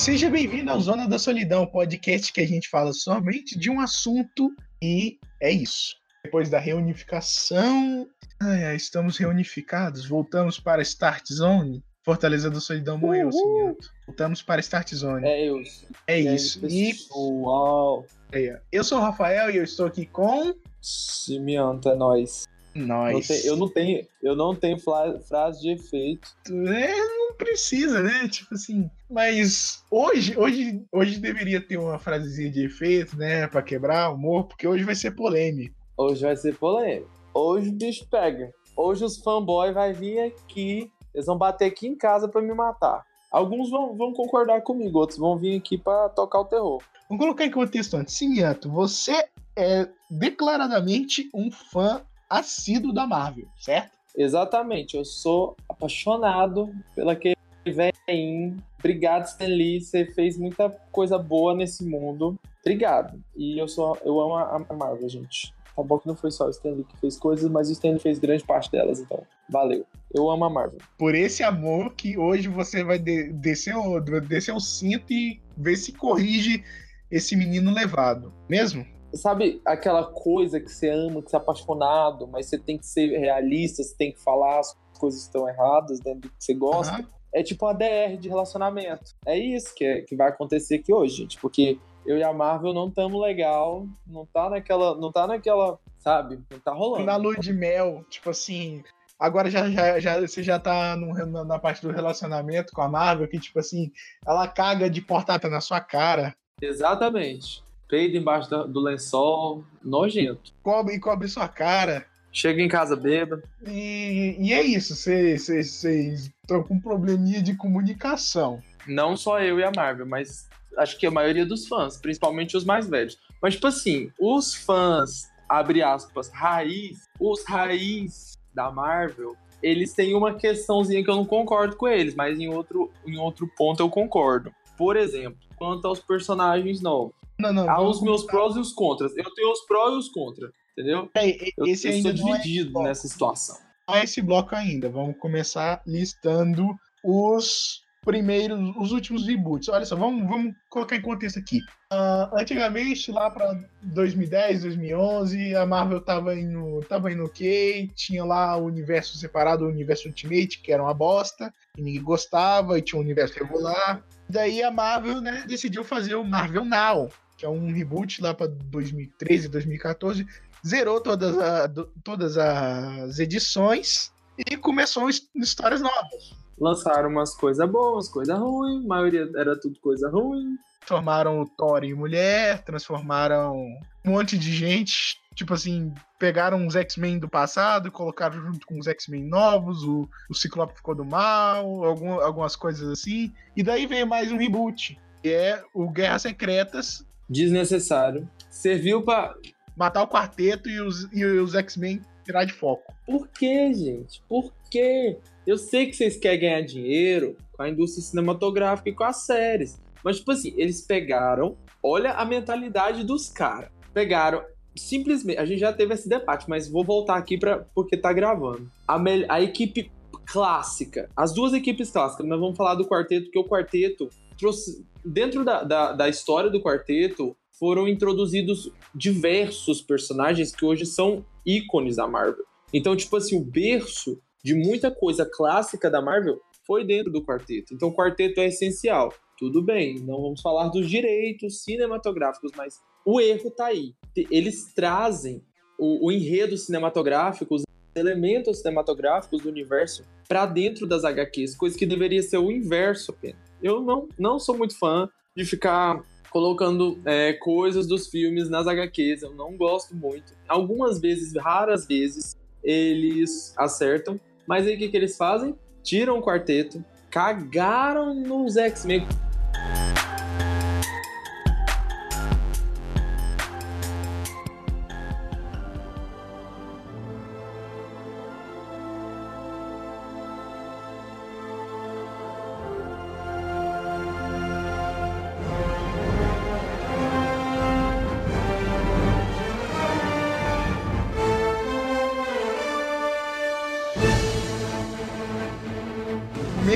seja bem-vindo ao Zona da Solidão, podcast que a gente fala somente de um assunto e é isso. Depois da reunificação, ai, ai, estamos reunificados, voltamos para Start Zone. Fortaleza da Solidão morreu, Cimento. Voltamos para Start Zone. É isso. É isso. E, Uau. É, eu sou o Rafael e eu estou aqui com. Cimiento, é nóis. Nós. eu não tenho, eu não tenho frase de efeito. É, não precisa, né? Tipo assim. Mas hoje, hoje, hoje deveria ter uma frasezinha de efeito, né? Pra quebrar o humor, porque hoje vai ser polêmico. Hoje vai ser polêmico. Hoje o bicho pega. Hoje os fanboys vai vir aqui. Eles vão bater aqui em casa para me matar. Alguns vão, vão concordar comigo, outros vão vir aqui para tocar o terror. Vamos colocar em contexto antes. Cimiento, você é declaradamente um fã assíduo da Marvel, certo? Exatamente, eu sou apaixonado pela que vem. Obrigado, Stan Lee, você fez muita coisa boa nesse mundo. Obrigado. E eu sou, eu amo a Marvel, gente. Tá bom que não foi só o Stan Lee que fez coisas, mas o Stan Lee fez grande parte delas, então valeu. Eu amo a Marvel. Por esse amor que hoje você vai de descer, o, descer o cinto e ver se corrige esse menino levado, mesmo? Sabe aquela coisa que você ama, que você é apaixonado, mas você tem que ser realista, você tem que falar as coisas estão erradas dentro do que você gosta. Uhum. É tipo uma DR de relacionamento. É isso que, é, que vai acontecer aqui hoje, gente, porque eu e a Marvel não estamos legal, não tá naquela, não tá naquela, sabe? Não tá rolando. Na lua de mel, tipo assim, agora já, já, já você já tá no, na parte do relacionamento com a Marvel, que tipo assim, ela caga de portata na sua cara. Exatamente peido embaixo do lençol, nojento. Cobre e cobre sua cara. Chega em casa bêbado. E, e é isso, vocês estão com um probleminha de comunicação. Não só eu e a Marvel, mas acho que a maioria dos fãs, principalmente os mais velhos. Mas, tipo assim, os fãs, abre aspas, raiz, os raiz da Marvel, eles têm uma questãozinha que eu não concordo com eles, mas em outro, em outro ponto eu concordo. Por exemplo, quanto aos personagens novos. Não, não. Há os meus prós e os contras. Eu tenho os prós e os contras, entendeu? É, esse eu, eu sou é dividido é nessa situação. Não é esse bloco ainda. Vamos começar listando os primeiros, os últimos reboots. Olha só, vamos, vamos colocar em contexto aqui. Uh, antigamente, lá para 2010, 2011, a Marvel tava indo, tava indo ok, tinha lá o universo separado, o universo Ultimate, que era uma bosta, e ninguém gostava, e tinha um universo regular. Daí a Marvel, né, decidiu fazer o Marvel Now, que é um reboot lá para 2013, 2014, zerou todas, a, todas as edições e começou histórias novas. Lançaram umas coisas boas, coisa ruim, a maioria era tudo coisa ruim. Transformaram o Thor em mulher, transformaram um monte de gente. Tipo assim, pegaram os X-Men do passado, colocaram junto com os X-Men novos, o, o Ciclope ficou do mal, algum, algumas coisas assim. E daí veio mais um reboot, que é o Guerras Secretas, desnecessário. Serviu para matar o quarteto e os, e os X-Men tirar de foco. Por que, gente? Por quê? Eu sei que vocês querem ganhar dinheiro com a indústria cinematográfica e com as séries. Mas, tipo assim, eles pegaram. Olha a mentalidade dos caras. Pegaram. Simplesmente. A gente já teve esse debate, mas vou voltar aqui pra, porque tá gravando. A, a equipe clássica. As duas equipes clássicas, mas vamos falar do quarteto, porque o quarteto trouxe, dentro da, da, da história do quarteto, foram introduzidos diversos personagens que hoje são ícones da Marvel. Então, tipo assim, o berço de muita coisa clássica da Marvel foi dentro do quarteto. Então, o quarteto é essencial. Tudo bem, não vamos falar dos direitos cinematográficos, mas o erro tá aí. Eles trazem o, o enredo cinematográfico, os elementos cinematográficos do universo para dentro das HQs, coisa que deveria ser o inverso apenas eu não, não sou muito fã de ficar colocando é, coisas dos filmes nas HQs. Eu não gosto muito. Algumas vezes, raras vezes, eles acertam. Mas aí o que, que eles fazem? Tiram o quarteto, cagaram nos X-Men.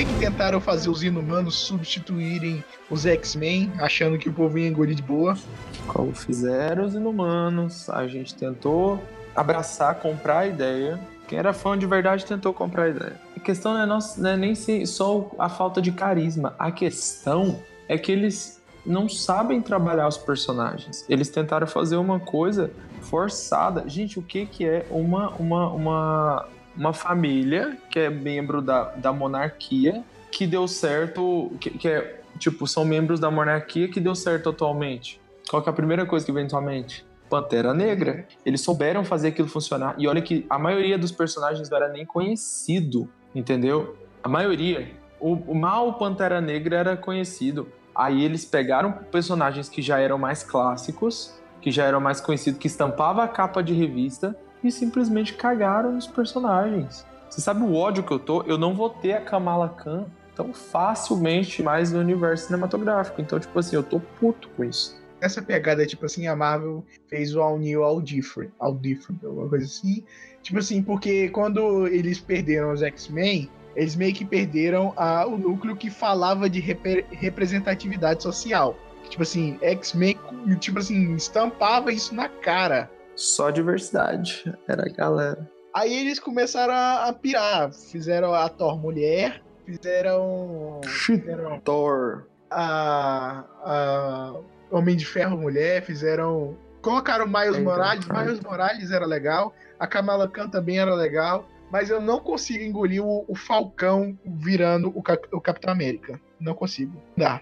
Que tentaram fazer os inumanos substituírem os X-Men, achando que o povo ia engolir de boa. Como fizeram os inumanos, a gente tentou abraçar, comprar a ideia. Quem era fã de verdade tentou comprar a ideia. A questão não é, nossa, não é nem só a falta de carisma. A questão é que eles não sabem trabalhar os personagens. Eles tentaram fazer uma coisa forçada. Gente, o que, que é uma, uma, uma uma família que é membro da, da monarquia que deu certo, que, que é, tipo, são membros da monarquia que deu certo atualmente. Qual que é a primeira coisa que vem na sua mente? Pantera Negra. Eles souberam fazer aquilo funcionar. E olha que a maioria dos personagens não era nem conhecido, entendeu? A maioria. O, o mal Pantera Negra era conhecido. Aí eles pegaram personagens que já eram mais clássicos, que já eram mais conhecidos, que estampava a capa de revista e simplesmente cagaram nos personagens. Você sabe o ódio que eu tô? Eu não vou ter a Kamala Khan tão facilmente mais no universo cinematográfico. Então, tipo assim, eu tô puto com isso. Essa pegada, tipo assim, a Marvel fez o All New, All Different, All Different, alguma coisa assim. Tipo assim, porque quando eles perderam os X-Men, eles meio que perderam a, o núcleo que falava de rep representatividade social. Tipo assim, X-Men, tipo assim, estampava isso na cara. Só diversidade. Era a galera. Aí eles começaram a, a pirar. Fizeram a Thor mulher, fizeram. fizeram Thor. A, a Homem de Ferro mulher, fizeram. Colocaram Miles Morales. Miles Morales era legal. A Kamala Khan também era legal. Mas eu não consigo engolir o, o Falcão virando o, o, Capitão América. Não consigo. Dá.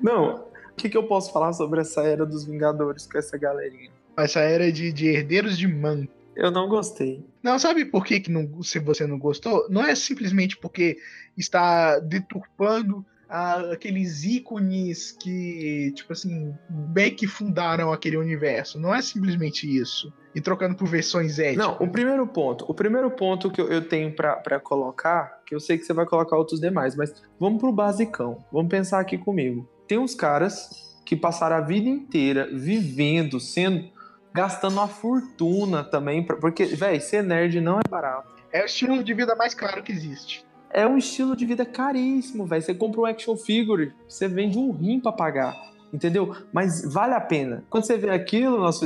Não. O que, que eu posso falar sobre essa era dos Vingadores com essa galerinha? Essa era de, de herdeiros de Man. Eu não gostei. Não, sabe por que, que não, se você não gostou? Não é simplesmente porque está deturpando ah, aqueles ícones que, tipo assim, bem que fundaram aquele universo. Não é simplesmente isso. E trocando por versões éticas. Não, o primeiro ponto. O primeiro ponto que eu, eu tenho para colocar, que eu sei que você vai colocar outros demais, mas vamos pro basicão. Vamos pensar aqui comigo. Tem uns caras que passaram a vida inteira vivendo, sendo gastando uma fortuna também, porque, velho, ser nerd não é barato. É o estilo de vida mais caro que existe. É um estilo de vida caríssimo, velho. Você compra um action figure, você vende um rim pra pagar, entendeu? Mas vale a pena. Quando você vê aquilo, nosso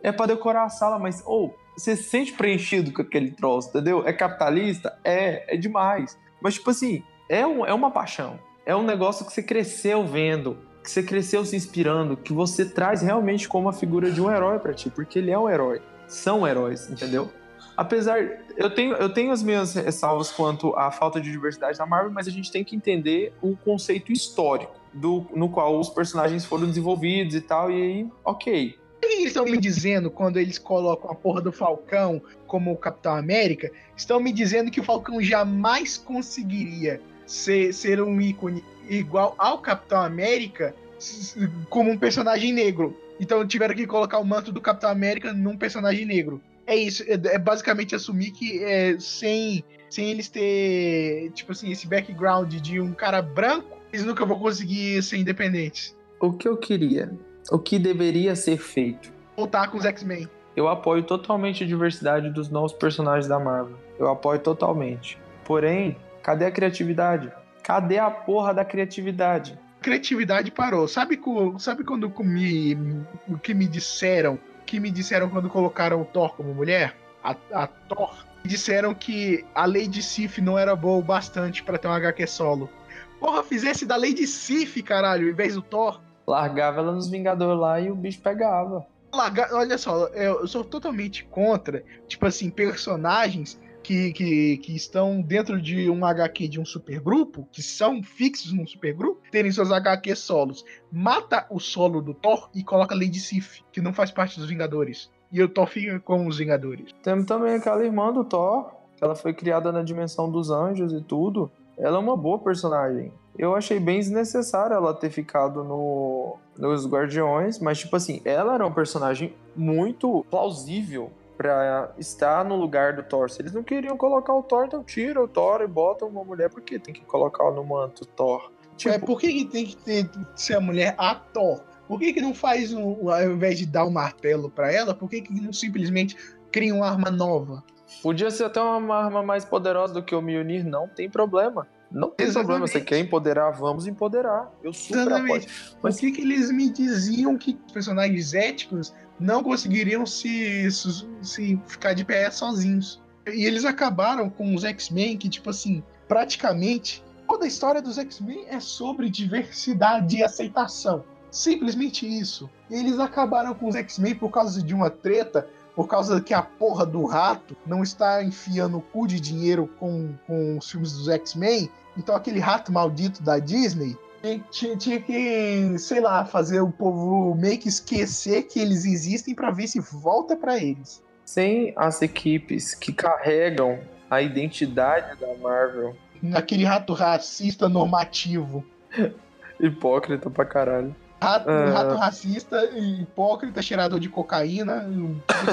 é para decorar a sala, mas, ou, oh, você se sente preenchido com aquele troço, entendeu? É capitalista? É, é demais. Mas, tipo assim, é, um, é uma paixão. É um negócio que você cresceu vendo que você cresceu se inspirando, que você traz realmente como a figura de um herói para ti, porque ele é um herói. São heróis, entendeu? Apesar, eu tenho, eu tenho as minhas ressalvas quanto à falta de diversidade na Marvel, mas a gente tem que entender o conceito histórico do, no qual os personagens foram desenvolvidos e tal, e aí, ok. O que eles estão me dizendo quando eles colocam a porra do Falcão como o Capitão América? Estão me dizendo que o Falcão jamais conseguiria ser, ser um ícone igual ao Capitão América como um personagem negro. Então tiveram que colocar o manto do Capitão América num personagem negro. É isso, é, é basicamente assumir que é, sem, sem eles ter, tipo assim, esse background de um cara branco, eles nunca vão conseguir ser independentes. O que eu queria, o que deveria ser feito? Voltar com os X-Men. Eu apoio totalmente a diversidade dos novos personagens da Marvel. Eu apoio totalmente. Porém, cadê a criatividade? Cadê a porra da criatividade? Criatividade parou. Sabe, sabe quando me, o que me disseram? que me disseram quando colocaram o Thor como mulher? A, a Thor. Disseram que a Lady Sif não era boa o bastante para ter um HQ solo. Porra, fizesse da Lady Sif, caralho, em vez do Thor. Largava ela nos Vingadores lá e o bicho pegava. Larga... Olha só, eu sou totalmente contra, tipo assim, personagens que, que, que estão dentro de um HQ de um supergrupo, que são fixos num supergrupo, terem seus HQ solos. Mata o solo do Thor e coloca Lady Sif, que não faz parte dos Vingadores. E o Thor fica com os Vingadores. Temos também aquela irmã do Thor, que ela foi criada na dimensão dos anjos e tudo. ela é uma boa personagem. Eu achei bem desnecessário ela ter ficado no, nos Guardiões, mas, tipo assim, ela era um personagem muito plausível pra estar no lugar do Thor. Se eles não queriam colocar o Thor, então tira o Thor e bota uma mulher, por que tem que colocar no manto Thor? Tipo, é, por que, que tem que ter, ser a mulher a Thor? Por que, que não faz, um, ao invés de dar um martelo para ela, por que, que não simplesmente cria uma arma nova? Podia ser até uma arma mais poderosa do que o Mjolnir, não tem problema. Não tem Exatamente. problema, você quer empoderar, vamos empoderar. Eu super Exatamente. apoio. Mas... Por que, que eles me diziam que personagens éticos não conseguiriam se, se, se ficar de pé sozinhos? E eles acabaram com os X-Men que, tipo assim, praticamente toda a história dos X-Men é sobre diversidade e aceitação. Simplesmente isso. Eles acabaram com os X-Men por causa de uma treta por causa que a porra do rato não está enfiando o cu de dinheiro com, com os filmes dos X-Men, então aquele rato maldito da Disney tinha, tinha, que, sei lá, fazer o povo meio que esquecer que eles existem para ver se volta para eles. Sem as equipes que carregam a identidade da Marvel. Aquele rato racista normativo. Hipócrita pra caralho. Rato, uh... rato racista, hipócrita, cheirador de cocaína,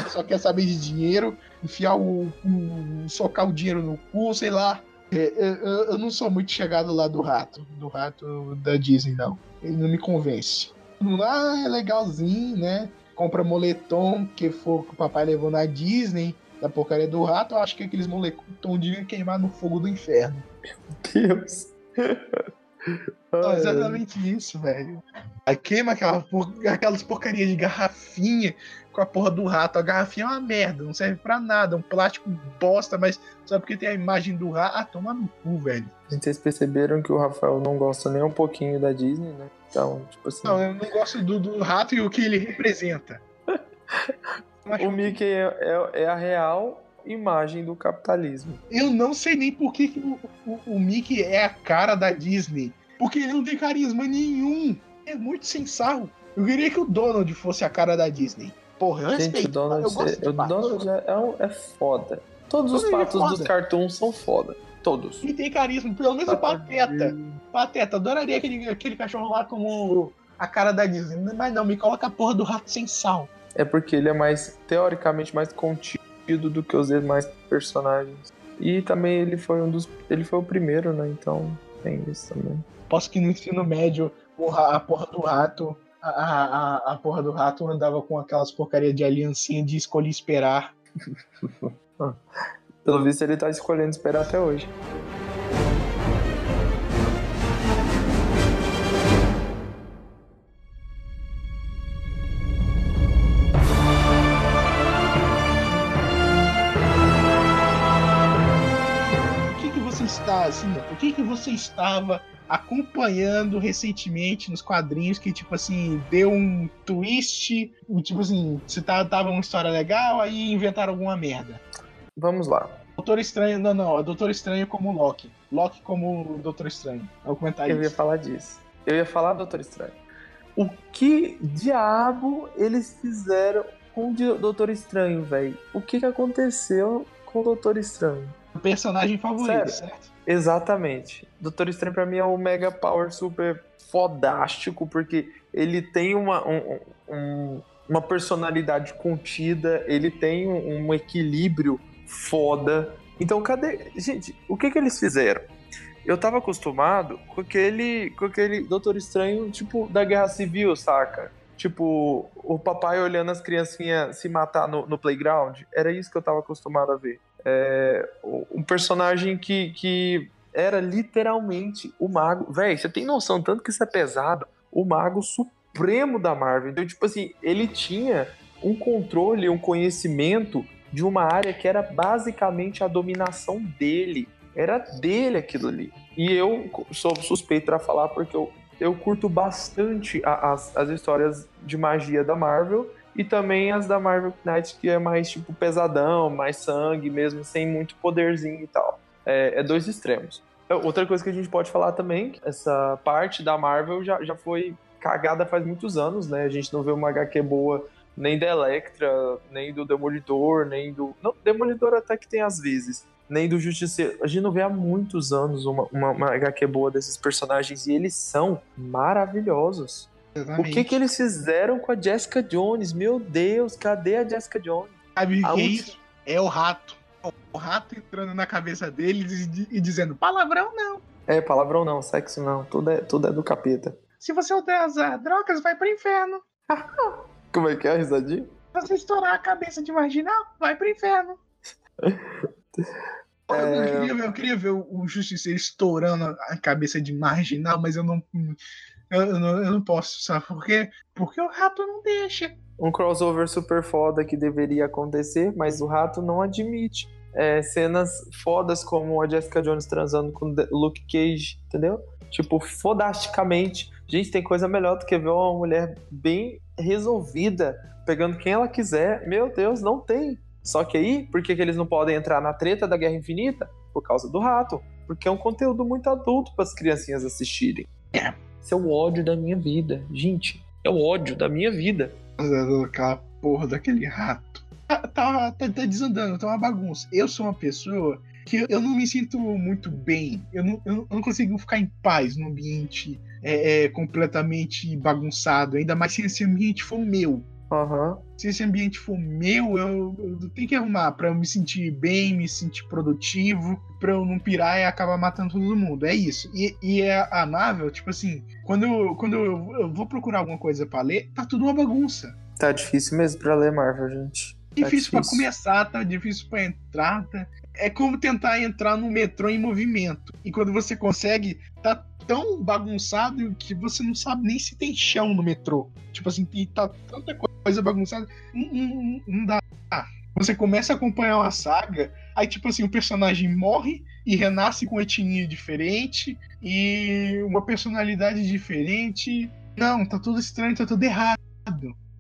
só quer saber de dinheiro, enfiar o, o. socar o dinheiro no cu, sei lá. É, eu, eu, não sou muito chegado lá do rato, do rato da Disney, não. Ele não me convence. Lá é legalzinho, né? Compra moletom que for que o papai levou na Disney, da porcaria do rato, eu acho que aqueles moletom deviam queimar no fogo do inferno. Meu Deus. Não, exatamente isso, velho. Queima aquela por... aquelas porcarias de garrafinha com a porra do rato. A garrafinha é uma merda, não serve pra nada. É um plástico bosta, mas só porque tem a imagem do rato. Ah, toma no cu, velho. Vocês perceberam que o Rafael não gosta nem um pouquinho da Disney, né? Então, tipo assim. Não, eu não gosto do, do rato e o que ele representa. o Mickey é, é, é a real imagem do capitalismo. Eu não sei nem por que, que o, o, o, Mickey é a cara da Disney. Porque ele não tem carisma nenhum. É muito sem sarro. Eu queria que o Donald fosse a cara da Disney. Porra, eu Gente, respeito. O Donald, é, o Donald é, é, é foda. Todos os é patos dos cartoons são foda. Todos. E tem carisma, pelo menos o Pateta. Pateta, adoraria aquele, aquele cachorro lá como a cara da Disney. Mas não, me coloca a porra do rato sem sal. É porque ele é mais, teoricamente, mais contido do que os demais personagens. E também ele foi um dos. Ele foi o primeiro, né? Então tem isso também. Posso que no ensino médio porra, a porra do rato. A, a, a porra do rato andava com aquelas porcaria de aliancinha de escolher esperar. Pelo visto ele tá escolhendo esperar até hoje. Que, você estava acompanhando recentemente nos quadrinhos que, tipo assim, deu um twist, tipo assim, você tava, tava uma história legal, aí inventaram alguma merda. Vamos lá. Doutor Estranho, não, não, é Doutor Estranho como Loki. Loki como Doutor Estranho. Vou comentar Eu isso. ia falar disso. Eu ia falar Doutor Estranho. O que diabo eles fizeram com o Doutor Estranho, velho? O que, que aconteceu com o Doutor Estranho? O personagem favorito, Sério? certo? Exatamente. Doutor Estranho pra mim é um mega power super fodástico, porque ele tem uma, um, um, uma personalidade contida, ele tem um, um, equilíbrio foda. Então, cadê. Gente, o que que eles fizeram? Eu tava acostumado com aquele, com aquele Doutor Estranho, tipo, da Guerra Civil, saca? Tipo, o papai olhando as criancinhas se matar no, no playground. Era isso que eu tava acostumado a ver. É, um personagem que, que era literalmente o mago. Véi, você tem noção, tanto que isso é pesado, o mago supremo da Marvel. Então, tipo assim, ele tinha um controle, um conhecimento de uma área que era basicamente a dominação dele. Era dele aquilo ali. E eu sou suspeito para falar porque eu, eu curto bastante a, as, as histórias de magia da Marvel e também as da Marvel Knights, que é mais tipo pesadão, mais sangue mesmo, sem muito poderzinho e tal. É, é, dois extremos. É, outra coisa que a gente pode falar também, essa parte da Marvel já, já foi cagada faz muitos anos, né? A gente não vê uma HQ boa nem da Electra, nem do Demolidor, nem do. Não, Demolidor até que tem às vezes. nem do Justiceiro. A gente não vê há muitos anos uma, uma, uma HQ boa desses personagens e eles são maravilhosos. Exatamente. O que que eles fizeram com a Jessica Jones? Meu Deus, cadê a Jessica Jones? Sabe o que é isso? É o rato. O rato entrando na cabeça deles e, e dizendo palavrão não. É, palavrão não, sexo não, tudo é, tudo é do capeta. Se você usar drogas, vai pro inferno. Como é que é a risadinha? Se você estourar a cabeça de marginal, vai pro inferno. Eu, É. queria ver, eu queria ver o o Justiceiro estourando a cabeça de marginal, mas eu não. Eu, eu não, eu não posso, sabe por quê? Porque o rato não deixa. Um crossover super foda que deveria acontecer, mas o rato não admite. É, cenas fodas como a Jessica Jones transando com Luke Cage, entendeu? Tipo, fodasticamente. Gente, tem coisa melhor do que ver uma mulher bem resolvida, pegando quem ela quiser. Meu Deus, não tem. Só que aí, por que, que eles não podem entrar na treta da Guerra Infinita? Por causa do rato. Porque é um conteúdo muito adulto para as criancinhas assistirem. É. Esse é o ódio da minha vida. Gente, é o ódio da minha vida. Aquela porra daquele rato. Tá, tá, tá, tá desandando, tá uma bagunça. Eu sou uma pessoa que eu não me sinto muito bem. Eu não, eu não consigo ficar em paz num ambiente é, é, completamente bagunçado. Ainda mais se esse ambiente for meu. Aham. Se esse ambiente for meu, eu, eu tenho que arrumar pra eu me sentir bem, me sentir produtivo, pra eu não pirar e acabar matando todo mundo. É isso. E, e a a Marvel, tipo assim, quando, eu, quando eu, eu vou procurar alguma coisa pra ler, tá tudo uma bagunça. Tá difícil mesmo pra ler Marvel, gente. Tá Difícil pra difícil. começar, tá difícil pra entrar. Tá... É como tentar entrar no metrô em movimento. E quando você consegue, tá tão bagunçado que você não sabe nem se tem chão no metrô. Tipo assim, e tá tanta coisa bagunçada. Não, não- não dá. Você começa a acompanhar uma saga, aí tipo assim, o personagem morre e renasce com etnia diferente e uma personalidade diferente. Não, tá tudo estranho, tá tudo errado.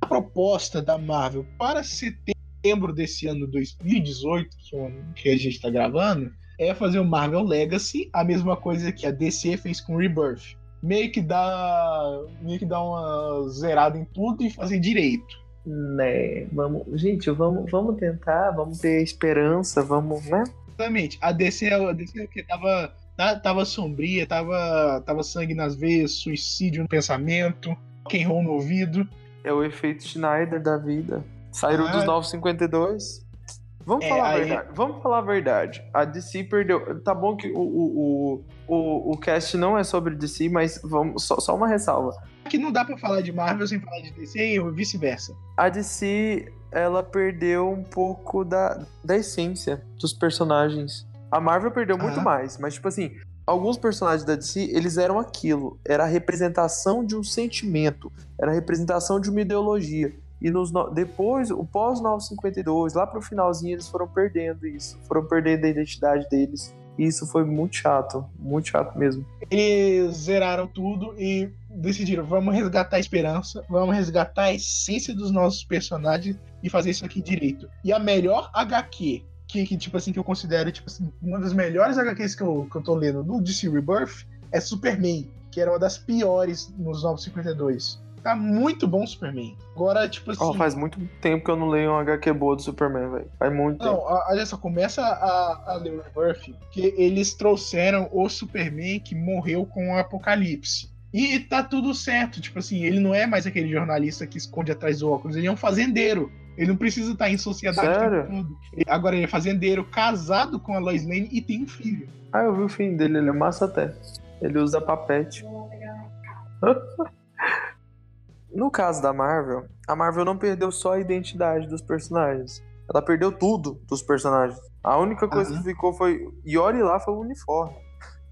A proposta da Marvel para setembro desse ano 2018, que é o ano que a gente tá gravando, é fazer o Marvel Legacy, a mesma coisa que a DC fez com Rebirth. Meio que dá, meio que dá uma zerada em tudo e fazer direito. Né, vamos, gente, vamos, vamos tentar, vamos ter esperança, vamos, né? Exatamente. A DC, é a DC que tava, tá- tava sombria, tava, tava sangue nas veias, suicídio no pensamento, roll no ouvido. É o efeito Schneider da vida. Saíram Ah. dos 952. Vamos É, falar a aí- verdade. Vamos falar a verdade. A DC perdeu. Tá bom que o, o, o, o, o cast não é sobre DC, mas vamos só, só uma ressalva. Que não dá pra falar de Marvel sem falar de DC e vice-versa. A DC, ela perdeu um pouco da, da essência dos personagens. A Marvel perdeu muito Aham. mais, mas tipo assim, alguns personagens da DC, eles eram aquilo, era a representação de um sentimento, era a representação de uma ideologia. E nos no- depois, o pós 952, lá pro finalzinho, eles foram perdendo isso, foram perdendo a identidade deles. E isso foi muito chato, muito chato mesmo. Eles zeraram tudo e decidiram, vamos resgatar a esperança, vamos resgatar a essência dos nossos personagens e fazer isso aqui direito. E a melhor HQ, que, que, tipo assim, que eu considero, tipo assim, uma das melhores HQs que eu, que eu tô lendo no DC Rebirth é Superman, que era uma das piores nos 952. Tá muito bom Superman. Agora, tipo assim. Ó, faz muito tempo que eu não leio um HQ boa do Superman, velho. Faz muito tempo. Não, olha só, começa a, a ler o Rebirth, que eles trouxeram o Superman que morreu com o Apocalipse. E tá tudo certo, tipo assim, ele não é mais aquele jornalista que esconde atrás do óculos, ele é um fazendeiro. Ele não precisa estar em sociedade o Sério? Ele- Agora ele é fazendeiro, casado com a Lois Lane e tem um filho. Ah, eu vi o fim dele, ele é massa até. Ele usa papete. No caso da Marvel, a Marvel não perdeu só a identidade dos personagens. Ela perdeu tudo dos personagens. A única coisa Aham. que ficou foi. E olhe lá, foi o uniforme.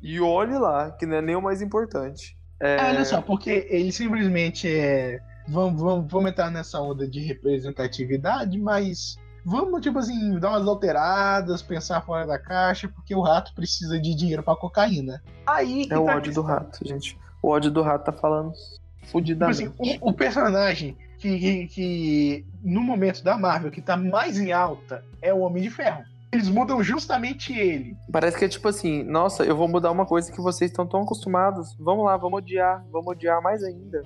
E olhe lá, que não é nem o mais importante. É... Ah, olha só, porque ele simplesmente é. Vamos, vamos, vamos entrar nessa onda de representatividade, mas vamos, tipo assim, dar umas alteradas, pensar fora da caixa, porque o rato precisa de dinheiro pra cocaína. Aí É o ódio do rato, gente. O ódio do rato tá falando Tipo assim, o, o personagem que, que, que, no momento da Marvel que tá mais em alta é o Homem de Ferro. Eles mudam justamente ele. Parece que é tipo assim, nossa, eu vou mudar uma coisa que vocês estão tão acostumados. Vamos lá, vamos odiar, vamos odiar mais ainda.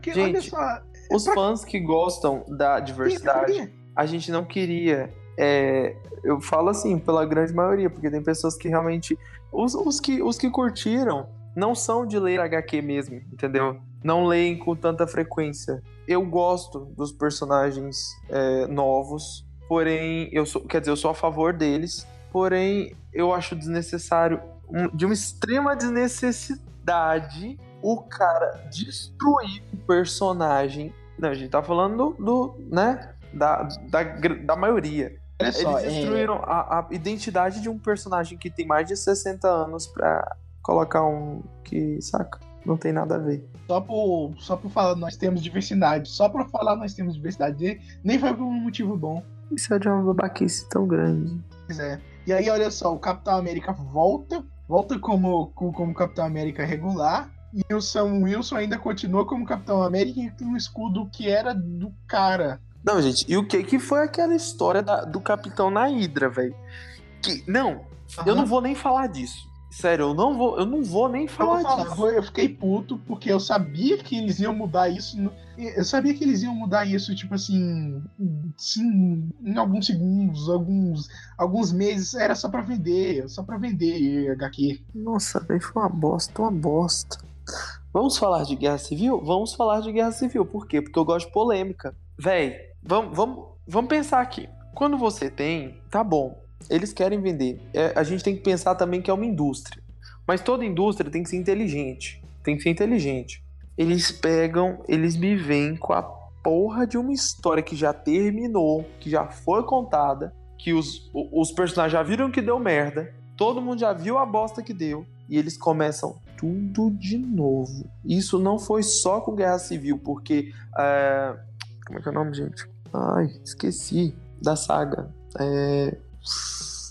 Que- olha Gente, só. Os fãs que gostam da diversidade, a gente não queria é, eu falo assim, pela grande maioria, porque tem pessoas que realmente. Os, os, que, os que curtiram não são de ler HQ mesmo, entendeu? Não leem com tanta frequência. Eu gosto dos personagens é, novos, porém, eu sou, quer dizer, eu sou a favor deles, porém, eu acho desnecessário, de uma extrema desnecessidade, o cara destruir o personagem. Não, a gente tá falando do, do né, da, da, da maioria. Só, Eles destruíram é... a, a, identidade de um personagem que tem mais de 60 anos pra colocar um que, saca? Não tem nada a ver. Só por, só por falar nós temos diversidade. Só por falar nós temos diversidade. Nem foi por um motivo bom. Isso é de uma babaquice tão grande. Pois é. E aí, olha só, o Capitão América volta. Volta como, como Capitão América regular. E o Sam Wilson ainda continua como Capitão América com um escudo que era do cara. Não, gente, e o que que foi aquela história da, do Capitão na Hydra, velho? Que não, uhum. eu não vou nem falar disso. Sério, eu não vou, eu não vou nem falar, eu falar disso. Eu fiquei puto porque eu sabia que eles iam mudar isso. Eu sabia que eles iam mudar isso, tipo assim, sim, em alguns segundos, alguns, alguns meses. Era só para vender, só para vender HQ. Nossa, velho, foi uma bosta, uma bosta. Vamos falar de guerra civil? Vamos falar de guerra civil. Por quê? Porque eu gosto de polêmica. Véi, vamos, vamos, vamos pensar aqui. Quando você tem, tá bom, eles querem vender. É, a gente tem que pensar também que é uma indústria. Mas toda indústria tem que ser inteligente. Tem que ser inteligente. Eles pegam, eles me vêm com a porra de uma história que já terminou, que já foi contada, que os, os personagens já viram que deu merda, todo mundo já viu a bosta que deu, e eles começam tudo de novo. Isso não foi só com Guerra Civil, porque. É como é que é o nome, gente? Ai, esqueci. Da saga. É...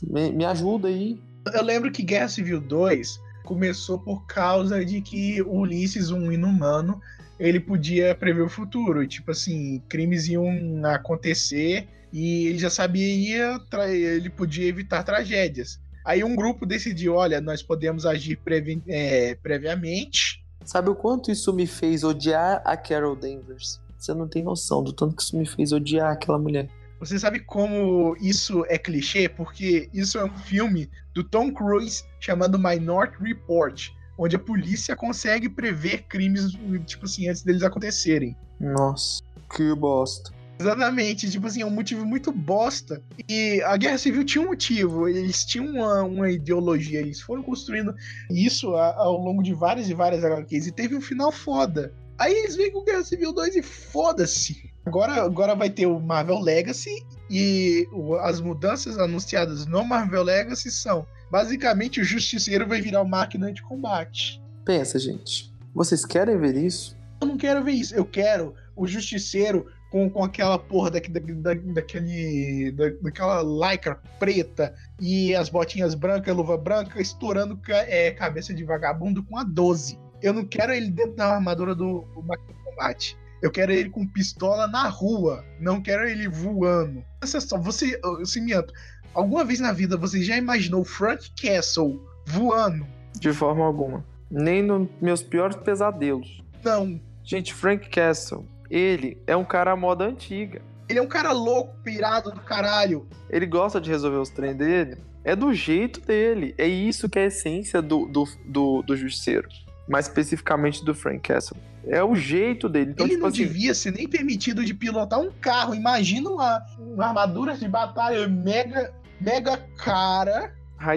Me, me ajuda aí. Eu lembro que Guerra Civil 2 começou por causa de que Ulisses, um inumano, ele podia prever o futuro. Tipo assim, crimes iam acontecer e ele já sabia, ele podia evitar tragédias. Aí um grupo decidiu, olha, nós podemos agir previ é, previamente. Sabe o quanto isso me fez odiar a Carol Danvers? Você não tem noção do tanto que isso me fez odiar aquela mulher. Você sabe como isso é clichê? Porque isso é um filme do Tom Cruise chamado Minority Report, onde a polícia consegue prever crimes, tipo assim, antes deles acontecerem. Nossa, que bosta. Exatamente, tipo assim, é um motivo muito bosta. E a Guerra Civil tinha um motivo, eles tinham uma, uma ideologia, eles foram construindo isso ao longo de várias e várias HQs e teve um final foda. Aí eles vêm com Guerra Civil 2 e foda-se. Agora, agora vai ter o Marvel Legacy e as mudanças anunciadas no Marvel Legacy são basicamente o Justiceiro vai virar uma máquina de combate. Pensa, gente. Vocês querem ver isso? Eu não quero ver isso. Eu quero o Justiceiro com, com aquela porra da, da, daquele, da, daquela lycra preta e as botinhas brancas, luva branca, estourando é, cabeça de vagabundo com a 12. Eu não quero ele dentro da armadura do, do Máquina de Combate. Eu quero ele com pistola na rua. Não quero ele voando. Pensa só, você, Cimiento, alguma vez na vida você já imaginou Frank Castle voando? De forma alguma. Nem nos meus piores pesadelos. Não. Gente, Frank Castle, ele é um cara à moda antiga. Ele é um cara louco, pirado do caralho. Ele gosta de resolver os trem dele. É do jeito dele. É isso que é a essência do, do, do, do justiceiro mais especificamente do Frank Castle. É o jeito dele. Então, ele tipo não assim, devia ser nem permitido de pilotar um carro. Imagina uma, uma armadura de batalha mega, mega cara,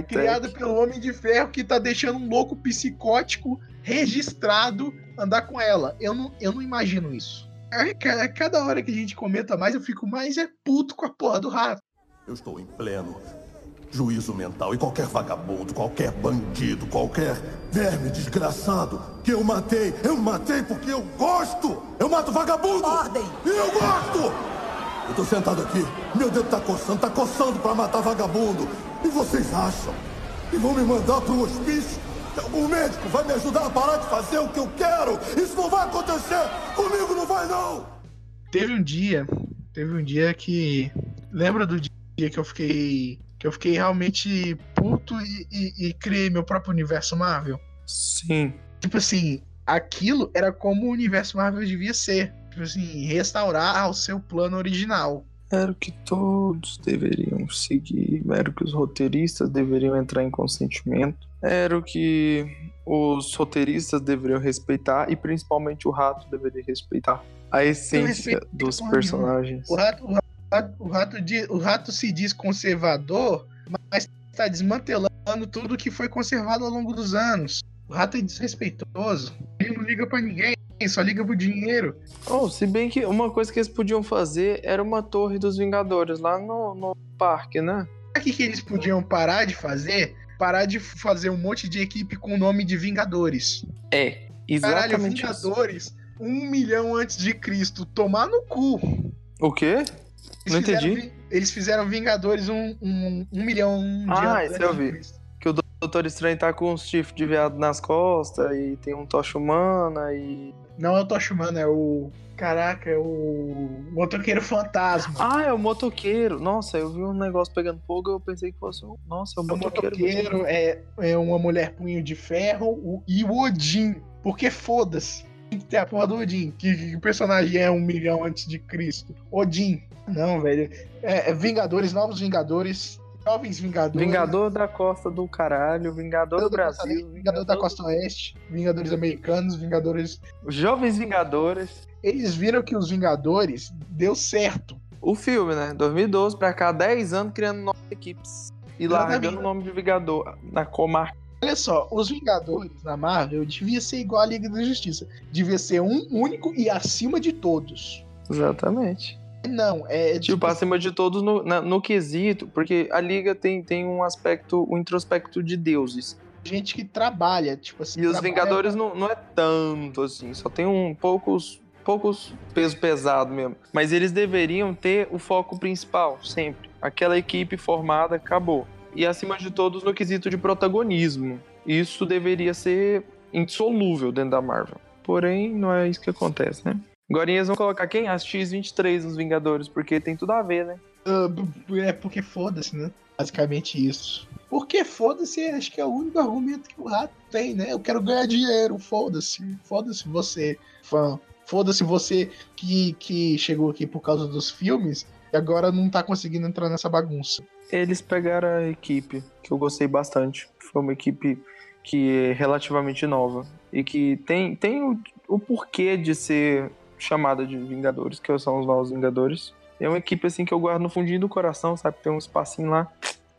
criada pelo Homem de Ferro, que tá deixando um louco psicótico registrado andar com ela. Eu não, eu não imagino isso. É, cada hora que a gente comenta mais, eu fico mais é puto com a porra do rato. Eu estou em pleno juízo mental e qualquer vagabundo, qualquer bandido, qualquer verme desgraçado que eu matei, eu matei porque eu gosto! Eu mato vagabundo! Ordem! E eu gosto! Eu tô sentado aqui, meu dedo tá coçando, tá coçando pra matar vagabundo. E vocês acham que vão me mandar pro hospício? Algum médico vai me ajudar a parar de fazer o que eu quero? Isso não vai acontecer! Comigo não vai, não! Teve um dia, teve um dia que. Lembra do dia que eu fiquei que eu fiquei realmente puto e, e, e criei meu próprio universo Marvel. Sim. Tipo assim, aquilo era como o universo Marvel devia ser. Tipo assim, restaurar o seu plano original. Era o que todos deveriam seguir, era o que os roteiristas deveriam entrar em consentimento, era o que os roteiristas deveriam respeitar e principalmente o rato deveria respeitar a essência dos personagens. O rato, o rato, o rato, o rato se diz conservador, mas está desmantelando tudo que foi conservado ao longo dos anos. O rato é desrespeitoso. Ele não liga para ninguém, só liga pro dinheiro. Oh, se bem que uma coisa que eles podiam fazer era uma torre dos Vingadores lá no, no parque, né? O que, que eles podiam parar de fazer? Parar de fazer um monte de equipe com o nome de Vingadores. É, exatamente. Caralho, Vingadores, isso. um milhão antes de Cristo, tomar no cu. O quê? Eles não entendi. Eles fizeram Vingadores um, um, um milhão de Ah, isso eu vi. Que o Doutor Estranho tá com uns chifres de veado nas costas e tem um tocha humana e. Não é o tocha humana, é o. Caraca, é o motoqueiro fantasma. Ah, é o motoqueiro. Nossa, eu vi um negócio pegando fogo eu pensei que fosse um. Nossa, é o motoqueiro. O motoqueiro é, é uma mulher punho de ferro o, e o Odin. Porque foda-se. Tem que ter a porra do Odin. Que, que personagem é um milhão antes de Cristo? Odin. Não, velho. É, é Vingadores, Novos Vingadores, Jovens Vingadores. Vingador da Costa do Caralho, Vingador do Brasil. Vingador, Vingador da Costa Oeste, Vingadores Americanos, Vingadores. Jovens Vingadores. Eles viram que os Vingadores deu certo. O filme, né? 2012 pra cá, 10 anos criando novas equipes. E largando o nome de Vingador na comarca. Olha só, os Vingadores na Marvel devia ser igual à Liga da Justiça. Devia ser um único e acima de todos. Exatamente. Não, é. Tipo, tipo acima de todos no, na, no quesito, porque a liga tem, tem um aspecto, um introspecto de deuses. Gente que trabalha, tipo assim. E os Vingadores não, não é tanto assim, só tem um poucos poucos peso pesado mesmo. Mas eles deveriam ter o foco principal, sempre. Aquela equipe formada acabou. E acima de todos no quesito de protagonismo. Isso deveria ser insolúvel dentro da Marvel. Porém, não é isso que acontece, né? Agora eles vão colocar quem? As X-23 nos Vingadores, porque tem tudo a ver, né? Uh, é porque foda-se, né? Basicamente isso. Porque foda-se, acho que é o único argumento que o rato tem, né? Eu quero ganhar dinheiro, foda-se. Foda-se você, fã. Foda-se você que, que chegou aqui por causa dos filmes e agora não tá conseguindo entrar nessa bagunça. Eles pegaram a equipe, que eu gostei bastante. Foi uma equipe que é relativamente nova e que tem, tem o, o porquê de ser chamada de Vingadores, que são os novos Vingadores. É uma equipe assim que eu guardo no fundinho do coração, sabe? Tem um espacinho lá.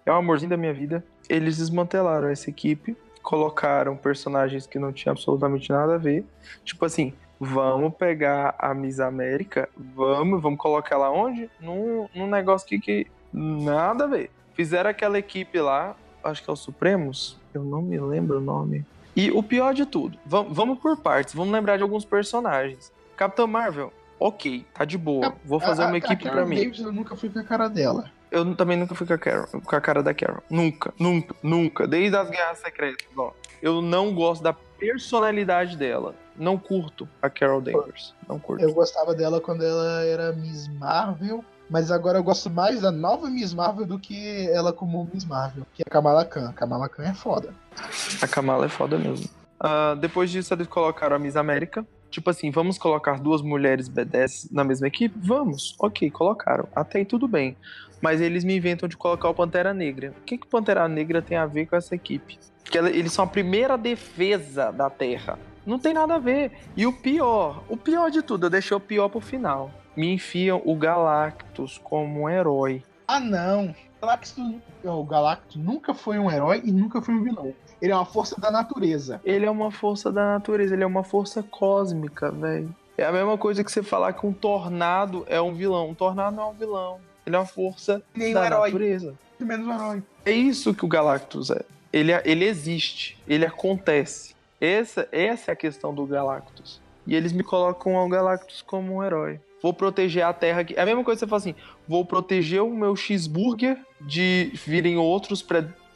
É o um amorzinho da minha vida. Eles desmantelaram essa equipe, colocaram personagens que não tinham absolutamente nada a ver. Tipo assim, vamos pegar a Miss América, vamos, vamos colocar ela onde? Num, num negócio que, que nada a ver. Fizeram aquela equipe lá, acho que é o Supremos, eu não me lembro o nome. E o pior de tudo, vamos, vamos por partes, vamos lembrar de alguns personagens. Capitão Marvel, ok, tá de boa. Vou fazer a, uma equipe para mim. Davis, eu nunca fui com a cara dela. Eu também nunca fui com a, Carol, com a cara da Carol. Nunca, nunca, nunca. Desde as Guerras Secretas, ó. Eu não gosto da personalidade dela. Não curto a Carol Danvers. Não curto. Eu gostava dela quando ela era Miss Marvel, mas agora eu gosto mais da nova Miss Marvel do que ela como Miss Marvel, que é a Kamala Khan. A Kamala Khan é foda. A Kamala é foda mesmo. Uh, depois disso, eles colocaram a Miss América, Tipo assim, vamos colocar duas mulheres B10 na mesma equipe? Vamos, ok, colocaram. Até aí tudo bem. Mas eles me inventam de colocar o Pantera Negra. O que, que o Pantera Negra tem a ver com essa equipe? Que eles são a primeira defesa da Terra. Não tem nada a ver. E o pior, o pior de tudo, eu deixei o pior pro final. Me enfiam o Galactus como um herói. Ah, não. Galactus, o Galactus nunca foi um herói e nunca foi um vilão. Ele é uma força da natureza. Ele é uma força da natureza, ele é uma força cósmica, velho. É a mesma coisa que você falar que um tornado é um vilão. Um tornado não é um vilão. Ele é uma força Nem da um herói. natureza. Menos um herói. É isso que o Galactus é. Ele, é, ele existe, ele acontece. Essa, essa é a questão do Galactus. E eles me colocam o Galactus como um herói. Vou proteger a Terra aqui. É a mesma coisa que você fala assim: vou proteger o meu cheeseburger de virem outros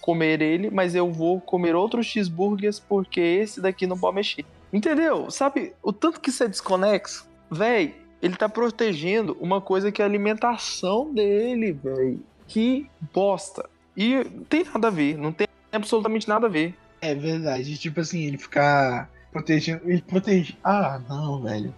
comer ele, mas eu vou comer outros cheeseburgers porque esse daqui não pode mexer. Entendeu? Sabe o tanto que isso é desconexo? Véi, ele tá protegendo uma coisa que é a alimentação dele, véi. Que bosta. E tem nada a ver, não tem absolutamente nada a ver. É verdade, tipo assim, ele ficar protegendo. Ele protege. Ah, não, velho.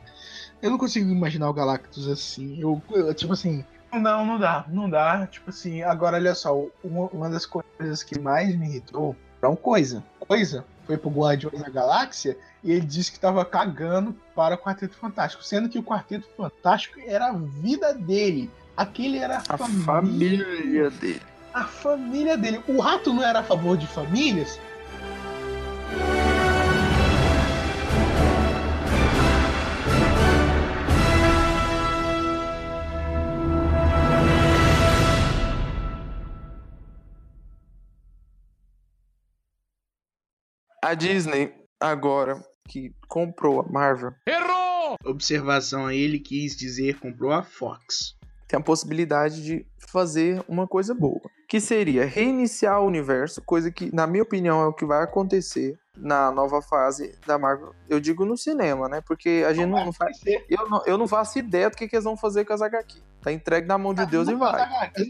Eu não consigo imaginar o Galactus assim. Eu, eu tipo assim, Não, não dá, não dá. Tipo assim, agora olha só, uma, uma das coisas que mais me irritou é uma coisa. Coisa foi pro Guardiões da Galáxia e ele disse que tava cagando para o Quarteto Fantástico, sendo que o Quarteto Fantástico era a vida dele. Aquele era a, A família, família dele. a família dele. O rato não era a favor de famílias? A Disney, agora que comprou a Marvel, Observação aí, ele quis dizer comprou a Fox. tem a possibilidade de fazer uma coisa boa. Que seria reiniciar o universo, coisa que, na minha opinião, é o que vai acontecer na nova fase da Marvel. Eu digo no cinema, né? Porque a gente não, não faz. ser. Eu não, eu não faço ideia do que, que eles vão fazer com as HQ. Tá entregue na mão de Deus e vai. Aqui,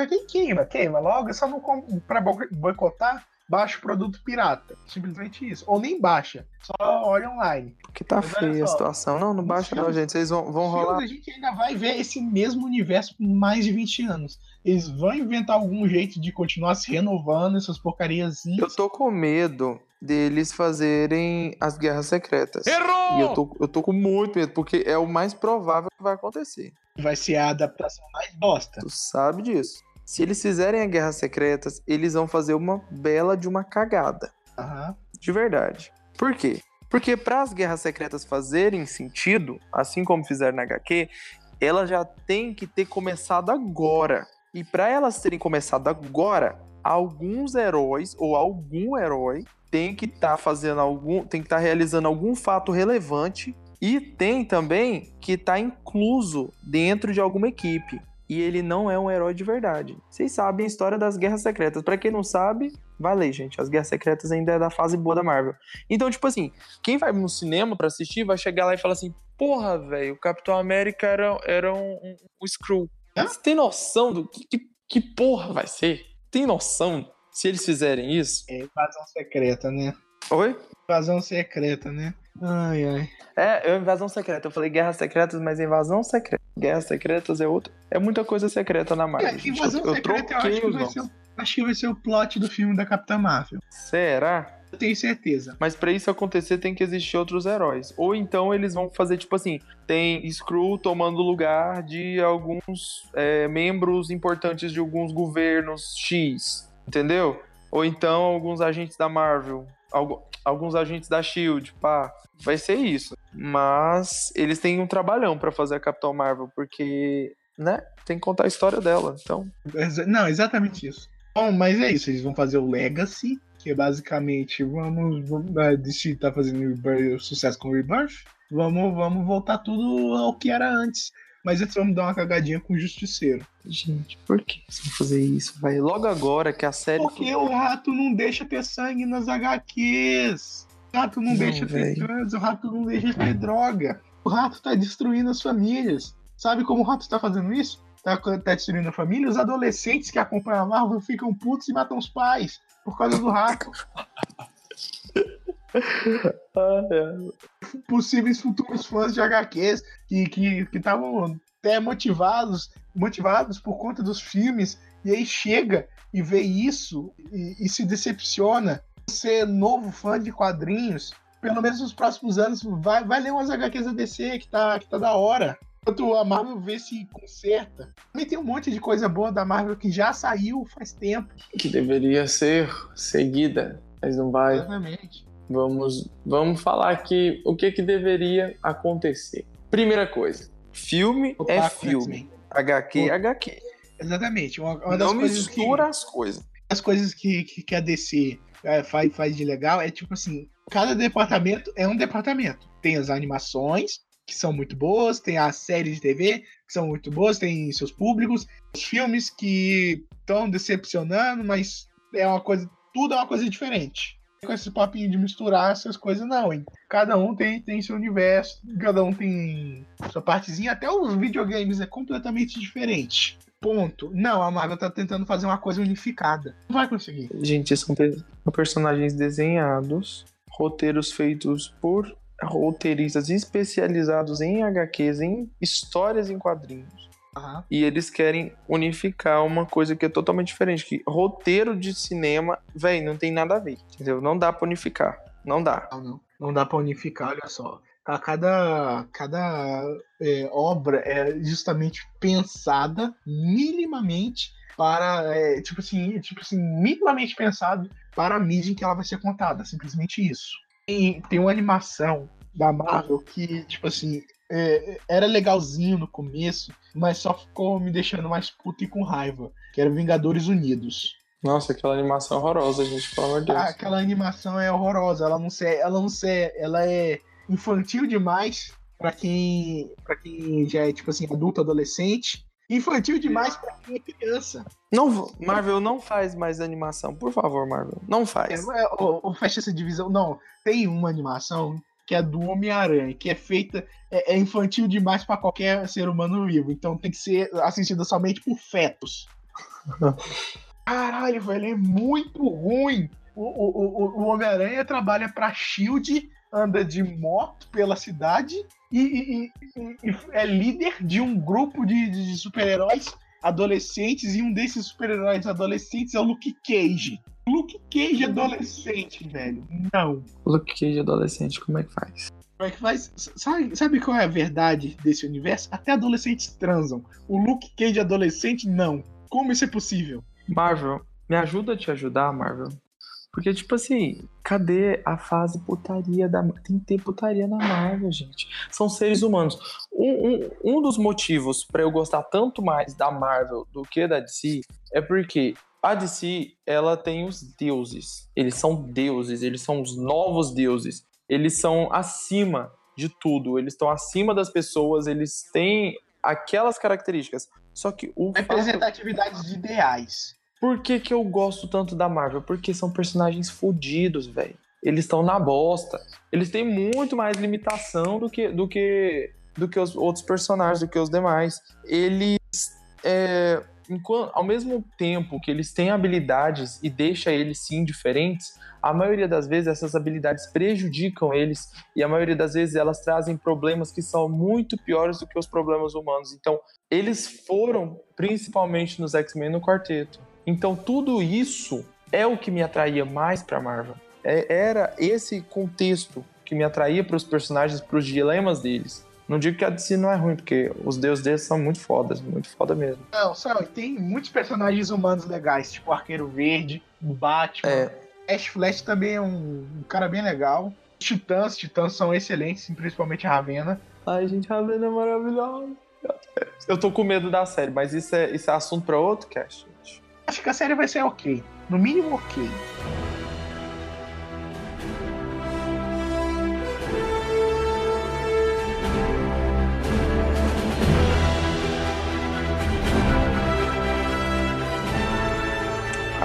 aqui queima, queima logo, só não pra bo- boicotar, baixa o produto pirata. Simplesmente isso. Ou nem baixa, só olha online. Porque tá Mas feia a situação. Não, não baixa não, gente. Vocês vão, vão rolar. A gente ainda vai ver esse mesmo universo por mais de 20 anos. Eles vão inventar algum jeito de continuar se renovando essas porcarias. Eu tô com medo deles fazerem as guerras secretas. E eu tô, eu tô com muito medo, porque é o mais provável que vai acontecer. Vai ser a adaptação mais bosta. Tu sabe disso. Se eles fizerem a Guerras Secretas, eles vão fazer uma bela de uma cagada. Aham. De verdade. Por quê? Porque para as Guerras Secretas fazerem sentido, assim como fizeram na HQ, elas já têm que ter começado agora. E para elas terem começado agora, alguns heróis ou algum herói tem que estar fazendo algum, tem que estar realizando algum fato relevante e tem também que estar incluso dentro de alguma equipe. E ele não é um herói de verdade. Vocês sabem a história das Guerras Secretas. Pra quem não sabe, vai ler, gente. As Guerras Secretas ainda é da fase boa da Marvel. Então, tipo assim, quem vai no cinema pra assistir vai chegar lá e falar assim: Porra, velho, o Capitão América era, era um, um, um. Hã? Você tem noção do que, que, que porra vai ser? Tem noção se eles fizerem isso? É invasão secreta, né? Oi? Invasão secreta, né? Ai, ai. É, é invasão secreta. Eu falei guerras secretas, mas invasão secreta. Guerras secretas é outra. É muita coisa secreta na Marvel. É, invasão eu, eu secreta eu acho troquei que, vai ser, o- acho que vai ser o plot do filme da Capitã Marvel. Será? Eu tenho certeza. Mas pra isso acontecer tem que existir outros heróis. Ou então eles vão fazer tipo assim, tem Skrull tomando lugar de alguns é, membros importantes de alguns governos X, entendeu? Ou então alguns agentes da Marvel, algu- alguns agentes da Shield, pá. Vai ser isso. Mas eles têm um trabalhão pra fazer a Capitão Marvel, porque, né? Tem que contar a história dela. Então, Não, exatamente isso. Bom, mas é isso. Eles vão fazer o Legacy, que é basicamente vamos. vamos a tá fazendo Rebirth- sucesso com o Rebirth. Vamos, vamos voltar tudo ao que era antes. Mas eles vão dar uma cagadinha com o Justiceiro. gente, por que vocês vão fazer isso? Vai logo agora que a série Porque o rato não deixa ter sangue nas HQs. O rato não, Não, deixa ter velho. trans, o rato não deixa ter droga. O rato tá destruindo as famílias. Sabe como o rato tá fazendo isso? Tá, tá destruindo a família? Os adolescentes que acompanham a Marvel ficam putos e matam os pais por causa do rato. Ah, é. Possíveis futuros fãs de HQs que estavam até motivados, motivados por conta dos filmes, e aí chega e vê isso e, e se decepciona. Você, novo fã de quadrinhos, pelo menos nos próximos anos, vai, vai ler umas HQs da DC que tá, que tá da hora. Enquanto a Marvel vê se conserta. Também tem um monte de coisa boa da Marvel que já saiu faz tempo. que deveria ser seguida, mas não vai. Exatamente. Vamos, vamos falar aqui o que, que deveria acontecer. Primeira coisa, filme é Otaku filme. HQ é HQ. Exatamente. Uma, uma das Não coisas que- mistura as coisas. as coisas que, que, que a DC é, faz, faz de legal é tipo assim: cada departamento é um departamento. Tem as animações, que são muito boas, tem as séries de TV, que são muito boas, tem seus públicos, os filmes que estão decepcionando, mas é uma coisa, tudo é uma coisa diferente. Com esse papinho de misturar essas coisas, não, hein? Cada um tem, tem seu universo, cada um tem sua partezinha, até os videogames é completamente diferente. Ponto. Não, a Marvel tá tentando fazer uma coisa unificada. Não vai conseguir. Gente, são, pe- são personagens desenhados, roteiros feitos por roteiristas especializados em HQs, em histórias em quadrinhos. Aham. E eles querem unificar uma coisa que é totalmente diferente. Que roteiro de cinema, véi, não tem nada a ver. Entendeu? Não dá pra unificar. Não dá. Não, não. Não dá pra unificar, olha só. Ca- Cada, cada é, obra é justamente pensada minimamente para, é, tipo assim, tipo assim, minimamente pensado para a mídia em que ela vai ser contada. Simplesmente isso. Tem, tem uma animação da Marvel que, tipo assim, é, era legalzinho no começo, mas só ficou me deixando mais puto e com raiva. Que era Vingadores Unidos. Nossa, aquela animação horrorosa, gente, pelo amor de Deus. Ah, aquela animação é horrorosa. Ela não sei, ela não sei, ela é infantil demais pra quem, para quem já é tipo assim adulto, adolescente. Infantil demais pra quem é criança. Não, Marvel, não faz mais animação. Por favor, Marvel. Não É, faz. é- ou- ou fecha essa divisão. Não, tem uma animação que é do Homem-Aranha, que é feita é, é infantil demais pra qualquer ser humano vivo. Então tem que ser assistida somente por fetos. Caralho, velho, é muito ruim. O, o, o, o Homem-Aranha trabalha pra Shield, anda de moto pela cidade e, e- e- e é líder de um grupo de, de super-heróis adolescentes e um desses super-heróis adolescentes é o Luke Cage. Luke Cage adolescente, velho. Não. Luke Cage adolescente, como é que faz? Como é que faz? Sabe, sabe qual é a verdade desse universo? Até adolescentes transam. O Luke Cage adolescente, não. Como isso é possível? Marvel, me ajuda a te ajudar, Marvel. Porque, tipo assim, cadê a fase putaria da. Tem que ter putaria na Marvel, gente. São seres humanos. Um, um, um dos motivos pra eu gostar tanto mais da Marvel do que da DC é porque a DC, ela tem os deuses. Eles são deuses, eles são os novos deuses. Eles são acima de tudo. Eles estão acima das pessoas, eles têm aquelas características. Só que o fato- Representatividade de ideais. por que, que eu gosto tanto da Marvel? Porque são personagens fodidos, velho. Eles estão na bosta. Eles têm muito mais limitação do que, do que, do que os outros personagens, do que os demais. Eles, é, enquanto, ao mesmo tempo que eles têm habilidades e deixa eles sim diferentes, a maioria das vezes essas habilidades prejudicam eles e a maioria das vezes elas trazem problemas que são muito piores do que os problemas humanos. Então, eles foram principalmente nos X-Men no quarteto. Então tudo isso é o que me atraía mais para Marvel. É- era esse contexto que me atraía para os personagens, para os dilemas deles. Não digo que a DC não é ruim, porque os deuses deles são muito fodas, muito foda mesmo. Não, sabe, tem muitos personagens humanos legais, tipo Arqueiro Verde, o Batman. É. Ash Flash também é um, um cara bem legal. Titãs, Titãs são excelentes, principalmente a Ravena. Ai, gente, a Ravena é maravilhosa. Eu tô com medo da série, mas isso é, isso é assunto para outro cast, gente. Acho que a série vai ser ok. No mínimo ok.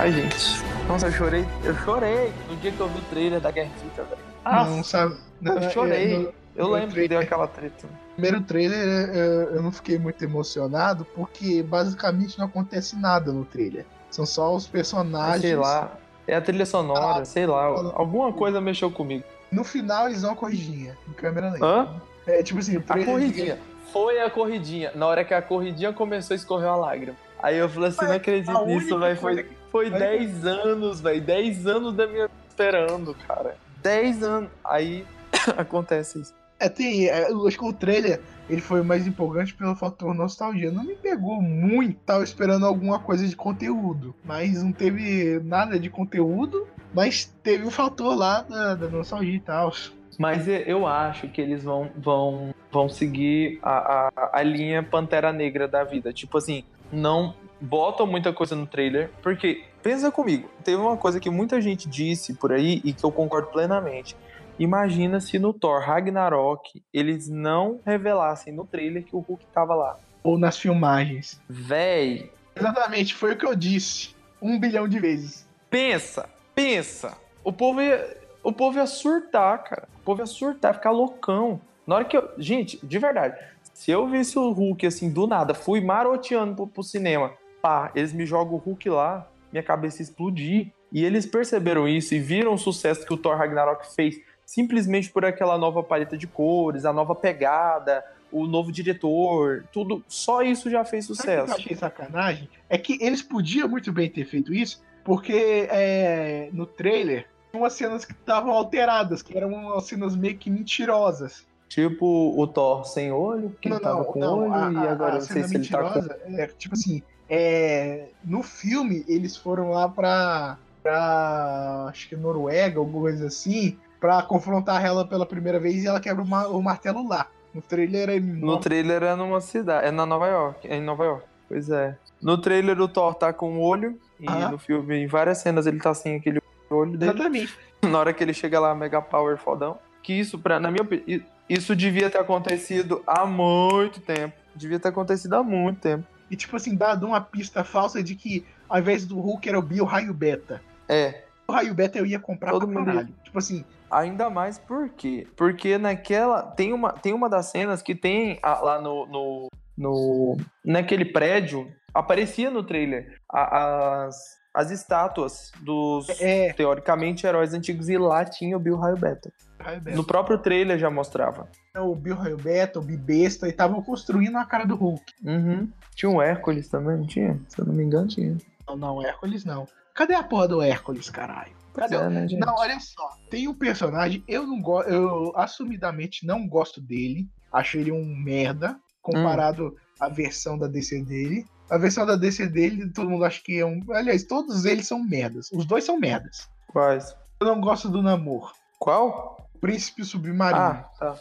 Ai, gente. Nossa, eu chorei. Eu chorei no dia que eu vi o trailer da Guerra Infinita, velho. Ah, não sabe. não, eu é, chorei. no- eu no lembro que trailer- deu aquela treta. primeiro trailer é, eu não fiquei muito emocionado, porque basicamente não acontece nada no trailer. São só os personagens. Sei lá. É a trilha sonora, Ah, sei lá. fala- Alguma coisa mexeu comigo. No final eles dão uma corridinha. Em câmera lenta. Hã? É tipo assim, o A trailer. corridinha. Foi a corridinha. Na hora que a corridinha começou, escorreu a lágrima. Aí eu falei assim, Mas não a acredito nisso, velho. coisa Foi, que- foi Mas- 10 anos, velho. 10 anos da minha esperando, cara. 10 anos. Aí acontece isso. É, tem. é, eu acho que o trailer ele foi mais empolgante pelo fator nostalgia. Não me pegou muito. Tava esperando alguma coisa de conteúdo. Mas não teve nada de conteúdo. Mas teve o fator lá da, da nostalgia e tal. Mas eu acho que eles vão, vão, vão seguir a, a, a linha Pantera Negra da vida. Tipo assim, não botam muita coisa no trailer, porque, pensa comigo, teve uma coisa que muita gente disse por aí e que eu concordo plenamente. Imagina se no Thor Ragnarok eles não revelassem no trailer que o Hulk tava lá. Ou nas filmagens. Véi, Exatamente, foi o que eu disse. Um bilhão de vezes. pensa, pensa. O povo ia, o povo ia surtar, cara. O povo ia surtar, ficar loucão. Na hora que eu. Gente, de verdade. Se eu visse o Hulk assim, do nada, fui maroteando pro, pro cinema, pá, eles me jogam o Hulk lá, minha cabeça explodir. E eles perceberam isso e viram o sucesso que o Thor Ragnarok fez simplesmente por aquela nova paleta de cores, a nova pegada, o novo diretor, tudo, só isso já fez Sabe o que sucesso. eu achei sacanagem? É que eles podiam muito bem ter feito isso, porque é, no trailer tinha umas cenas que estavam alteradas, que eram umas cenas meio que mentirosas. Tipo o Thor sem olho, que não, tava com não, olho, a, e a- agora a eu não sei se ele tá com. é tipo assim, é, no filme eles foram lá pra, pra acho que Noruega, alguma coisa assim, pra confrontar ela pela primeira vez e ela quebra o, ma- o martelo lá. No trailer é No trailer é numa cidade, é na Nova York, é em Nova York. Pois é. No trailer o Thor tá com um olho, e Ah. no filme, em várias cenas, ele tá sem aquele olho dele. Exatamente. Na hora que ele chega lá, Mega Power fodão. Que isso, pra, na minha opinião, isso devia ter acontecido há muito tempo. Devia ter acontecido há muito tempo. E tipo assim, dá uma pista falsa de que ao invés do Hulk era o Bill Raio Beta. É, O Raio Beta eu ia comprar Todo pra mundo caralho. Tipo assim, Ainda mais por quê? Porque naquela. Tem uma, tem uma das cenas que tem a- lá no, no, no. Naquele prédio. Aparecia no trailer a- as, as estátuas dos é, teoricamente heróis antigos e lá tinha o Bill Raio Beta. Raio. No próprio trailer já mostrava. O Bill Raio Beta, o Bibesta, e estavam construindo a cara do Hulk. Uhum. Tinha um Hércules também, não tinha? Se eu não me engano, tinha. Não, não, Hércules não. Cadê a porra do Hércules, caralho? Cadê? É, né? Não, olha só. Tem um personagem, eu não gosto, eu assumidamente não gosto dele. Acho ele um merda comparado à versão da DC dele. A versão da DC dele, todo mundo acha que é um. Aliás, todos eles são merdas. Os dois são merdas. Quais? Eu não gosto do Namor. Qual? Príncipe Submarino. Ah, tá.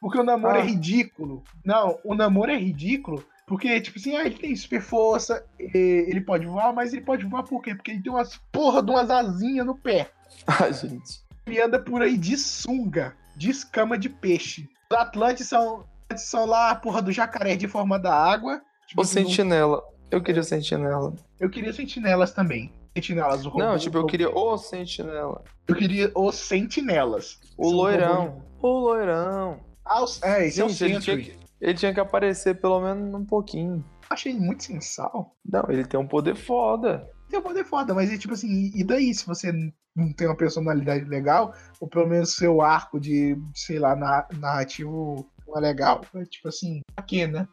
Porque o namoro Ah. é ridículo. Não, o namoro é ridículo. Porque, tipo assim, ah, ele tem super força, ele pode voar, mas ele pode voar por quê? Porque ele tem umas porra de umas asinhas no pé. Ah, gente. Ele anda por aí de sunga, de escama de peixe. Os Atlantes são, são lá a porra do jacaré de forma da água. Tipo O assim, não- Sentinela. Eu queria Sentinela. Eu queria sentinelas também. Sentinelas, o. Não, tipo, eu queria o Sentinela. Eu queria os sentinelas. O São loirão. O loirão. Ah, os- é, esse é o ele tinha, que, ele tinha que aparecer pelo menos um pouquinho. Achei ele muito sensal. Não, ele tem um poder foda. Tem um poder foda, mas é tipo assim, e daí se você não tem uma personalidade legal, ou pelo menos seu arco de, sei lá, na- narrativo não é legal? É tipo assim, pra quê, né?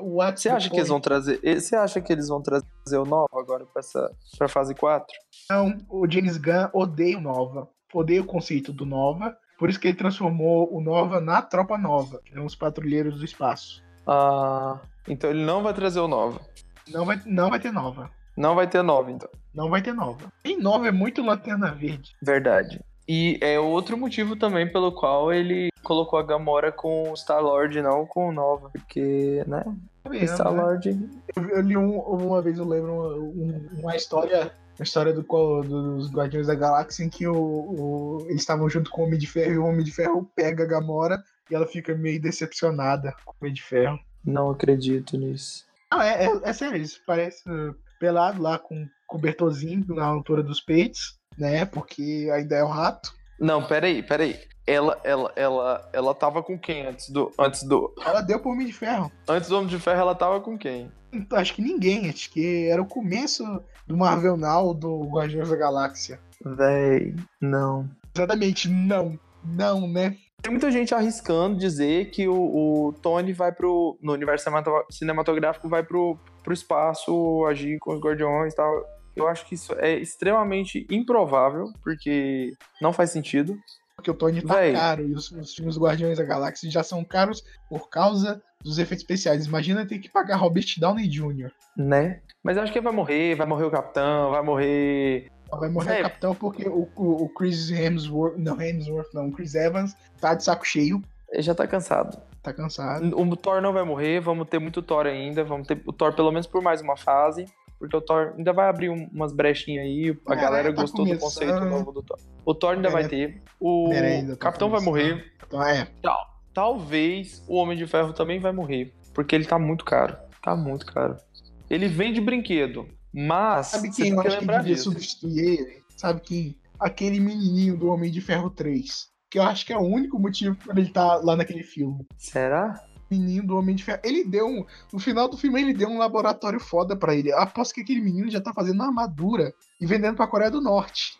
O Você acha que eles vão trazer. Você acha que eles vão trazer o Nova agora pra, essa, pra fase 4? Não, o James Gunn odeia o Nova. Odeia o conceito do Nova. Por isso que ele transformou o Nova na Tropa Nova, que são os patrulheiros do espaço. Ah. Então ele não vai trazer o Nova. Não vai, não vai ter Nova. Não vai ter Nova, então. Não vai ter Nova. E Nova é muito Lanterna Verde. Verdade. E é outro motivo também pelo qual ele colocou a Gamora com o Star-Lord não com o Nova. Porque, né? O vendo, né? Star-Lord. Eu, eu li um- uma vez, eu lembro, um- uma história, uma história do, qual- dos Guardiões da Galáxia em que o, o- eles estavam junto com o Homem de Ferro e o Homem de Ferro pega a Gamora e ela fica meio decepcionada com o Homem de Ferro. Não acredito nisso. Não, é, é, é sério, eles parecem uh, pelado lá com cobertorzinho na altura dos peitos, né? Porque ainda é um rato. Não, peraí, peraí. Ela, ela, ela, ela tava com quem antes do. Antes do. Ela deu pro Homem de Ferro. Antes do Homem de Ferro, ela tava com quem? Então, acho que ninguém, acho que era o começo do Marvel Now do Guardiões da Galáxia. Véi, não. Exatamente, não. Não, né? Tem muita gente arriscando dizer que o, o Tony vai pro. No universo cinemato- cinematográfico, vai pro, pro espaço agir com os guardiões e tal. Eu acho que isso é extremamente improvável, porque não faz sentido. Porque o Tony tá Véi. caro e os, os filmes Guardiões da Galáxia já são caros por causa dos efeitos especiais. Imagina ter que pagar Robert Downey Jr. Né? Mas eu acho que vai morrer, vai morrer o Capitão, vai morrer. Vai morrer É. o capitão porque o, o, o Chris Hemsworth, não Hemsworth, não, o Chris Evans tá de saco cheio, Ele já tá cansado. tá cansado. O Thor não vai morrer, vamos ter muito Thor ainda, vamos ter o Thor pelo menos por mais uma fase, porque o Thor ainda vai abrir um- umas brechinhas aí, a É, galera tá gostou do começando. conceito novo do Thor. O Thor ainda vai ter, o tá Capitão vai morrer, Então é, talvez o Homem de Ferro também vai morrer, porque ele tá muito caro, tá muito caro. Ele vende brinquedo, mas sabe quem eu que acho que devia substituir ele? Sabe quem? Aquele menininho do Homem de Ferro 3. Que eu acho que é o único motivo pra ele estar lá naquele filme. Será? Menino do Homem de Ferro. Ele deu um. No final do filme, ele deu um laboratório foda pra ele. Aposto que aquele menino já tá fazendo armadura e vendendo pra Coreia do Norte.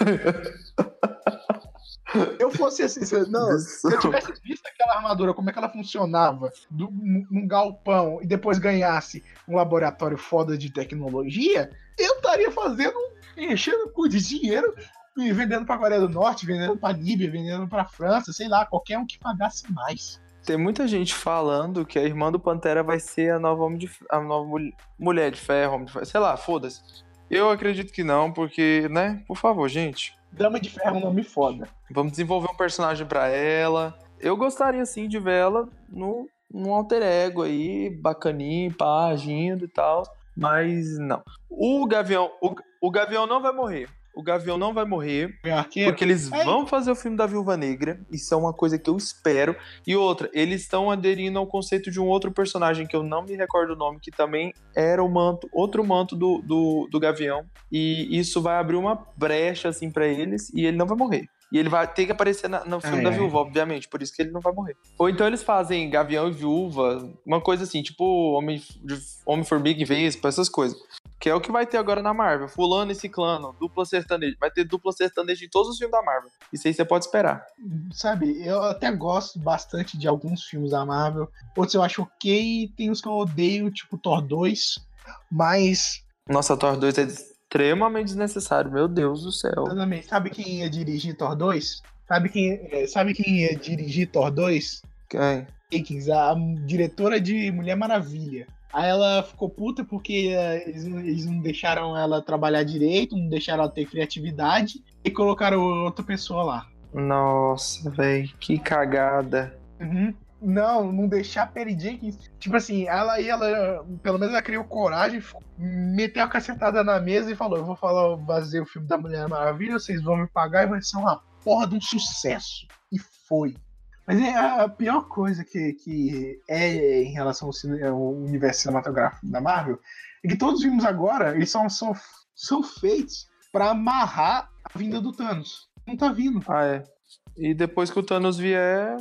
eu fosse assim, se- não, se eu tivesse visto aquela armadura, como é que ela funcionava do- num num galpão e depois ganhasse um laboratório foda de tecnologia, eu estaria fazendo, enchendo o cu de dinheiro e vendendo pra Coreia do Norte, vendendo pra Líbia, vendendo pra França, sei lá, qualquer um que pagasse mais. Tem muita gente falando que a irmã do Pantera vai ser a nova, homem de, a nova mul- mulher de ferro, homem de ferro. Sei lá, foda-se. Eu acredito que não, porque, né? Por favor, gente. Dama de Ferro é um nome foda. Vamos desenvolver um personagem pra ela. Eu gostaria, sim, de ver ela no, num alter ego aí, bacaninho, pá, agindo e tal. Mas não. O Gavião, o, o Gavião não vai morrer. O Gavião não vai morrer. Arqueiro. Porque eles É. vão fazer o filme da Viúva Negra. Isso é uma coisa que eu espero. E outra, eles estão aderindo ao conceito de um outro personagem que eu não me recordo o nome, que também era o manto, outro manto do, do, do Gavião. E isso vai abrir uma brecha, assim, pra eles. E ele não vai morrer. E ele vai ter que aparecer na- no filme Ai, da ai. Viúva, obviamente. Por isso que ele não vai morrer. Ou então eles fazem Gavião e Viúva, uma coisa assim, tipo Homem- Homem-Formiga e Vespa, essas coisas. Que é o que vai ter agora na Marvel. Fulano e Ciclano, dupla sertaneja. Vai ter dupla sertaneja em todos os filmes da Marvel. Isso aí você pode esperar. Sabe, eu até gosto bastante de alguns filmes da Marvel. Outros eu acho ok, tem os que eu odeio, tipo Thor 2. Mas, Nossa, Thor 2 é extremamente desnecessário. Meu Deus do céu. exatamente, sabe quem ia dirigir Thor 2? Sabe quem, é, sabe quem ia dirigir Thor 2? Quem? Akins, a diretora de Mulher Maravilha. Aí ela ficou puta porque eh, eles, não- eles não deixaram ela trabalhar direito, não deixaram ela ter criatividade e colocaram outra pessoa lá. Nossa, velho. Que cagada. Uhum. Não, não deixar a Perry Jenkins. Tipo assim, ela aí, ela, pelo menos ela criou coragem, meteu a cacetada na mesa e falou: Eu vou falar, fazer o filme da Mulher Maravilha, vocês vão me pagar e vai ser uma porra de um sucesso. E foi. Mas é a pior coisa que, que é em relação ao, cine- ao universo cinematográfico da Marvel é que todos os filmes agora eles são, são, são feitos pra amarrar a vinda do Thanos. Não tá vindo. Ah, é. E depois que o Thanos vier.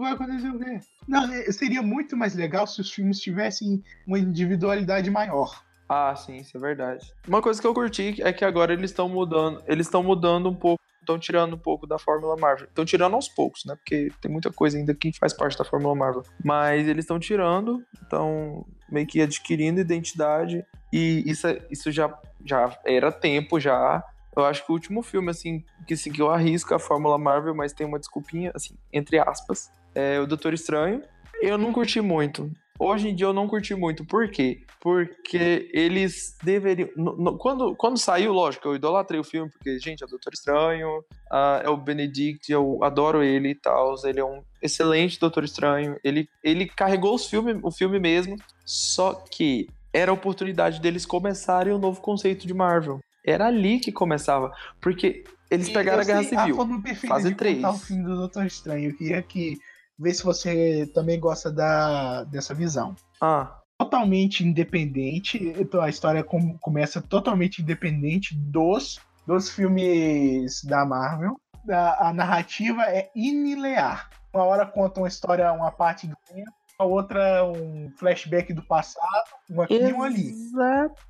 vai acontecer o quê? Não, é, seria muito mais legal se os filmes tivessem uma individualidade maior. Ah, sim, isso é verdade. Uma coisa que eu curti é que agora eles estão mudando. Eles estão mudando um pouco. Estão tirando um pouco da Fórmula Marvel. Estão tirando aos poucos, né? Porque tem muita coisa ainda que faz parte da Fórmula Marvel. Mas eles estão tirando, estão meio que adquirindo identidade. E isso, é- isso já, já era tempo já. Eu acho que o último filme, assim, que seguiu a risca a Fórmula Marvel, mas tem uma desculpinha, assim, entre aspas, é o Doutor Estranho. Eu não curti muito. Hoje em dia eu não curti muito. Por quê? Porque eles deveriam. no- no- quando, quando saiu, lógico, eu idolatrei o filme, porque, gente, é o Doutor Estranho, ah, é o Benedict, eu adoro ele e tal. Ele é um excelente Doutor Estranho. Ele, ele carregou os filme, o filme mesmo, só que era a oportunidade deles começarem um novo conceito de Marvel. Era ali que começava. Porque eles pegaram a Guerra Civil. A forma perfeita fase de três. contar o filme do Doutor Estranho. Eu queria que ver se você também gosta da, dessa visão. Ah, Totalmente independente, então a história com- começa totalmente independente dos, dos filmes da Marvel. A, a narrativa é inilear. Uma hora conta uma história, uma parte do tempo, a outra um flashback do passado, um aqui e um ali. exato.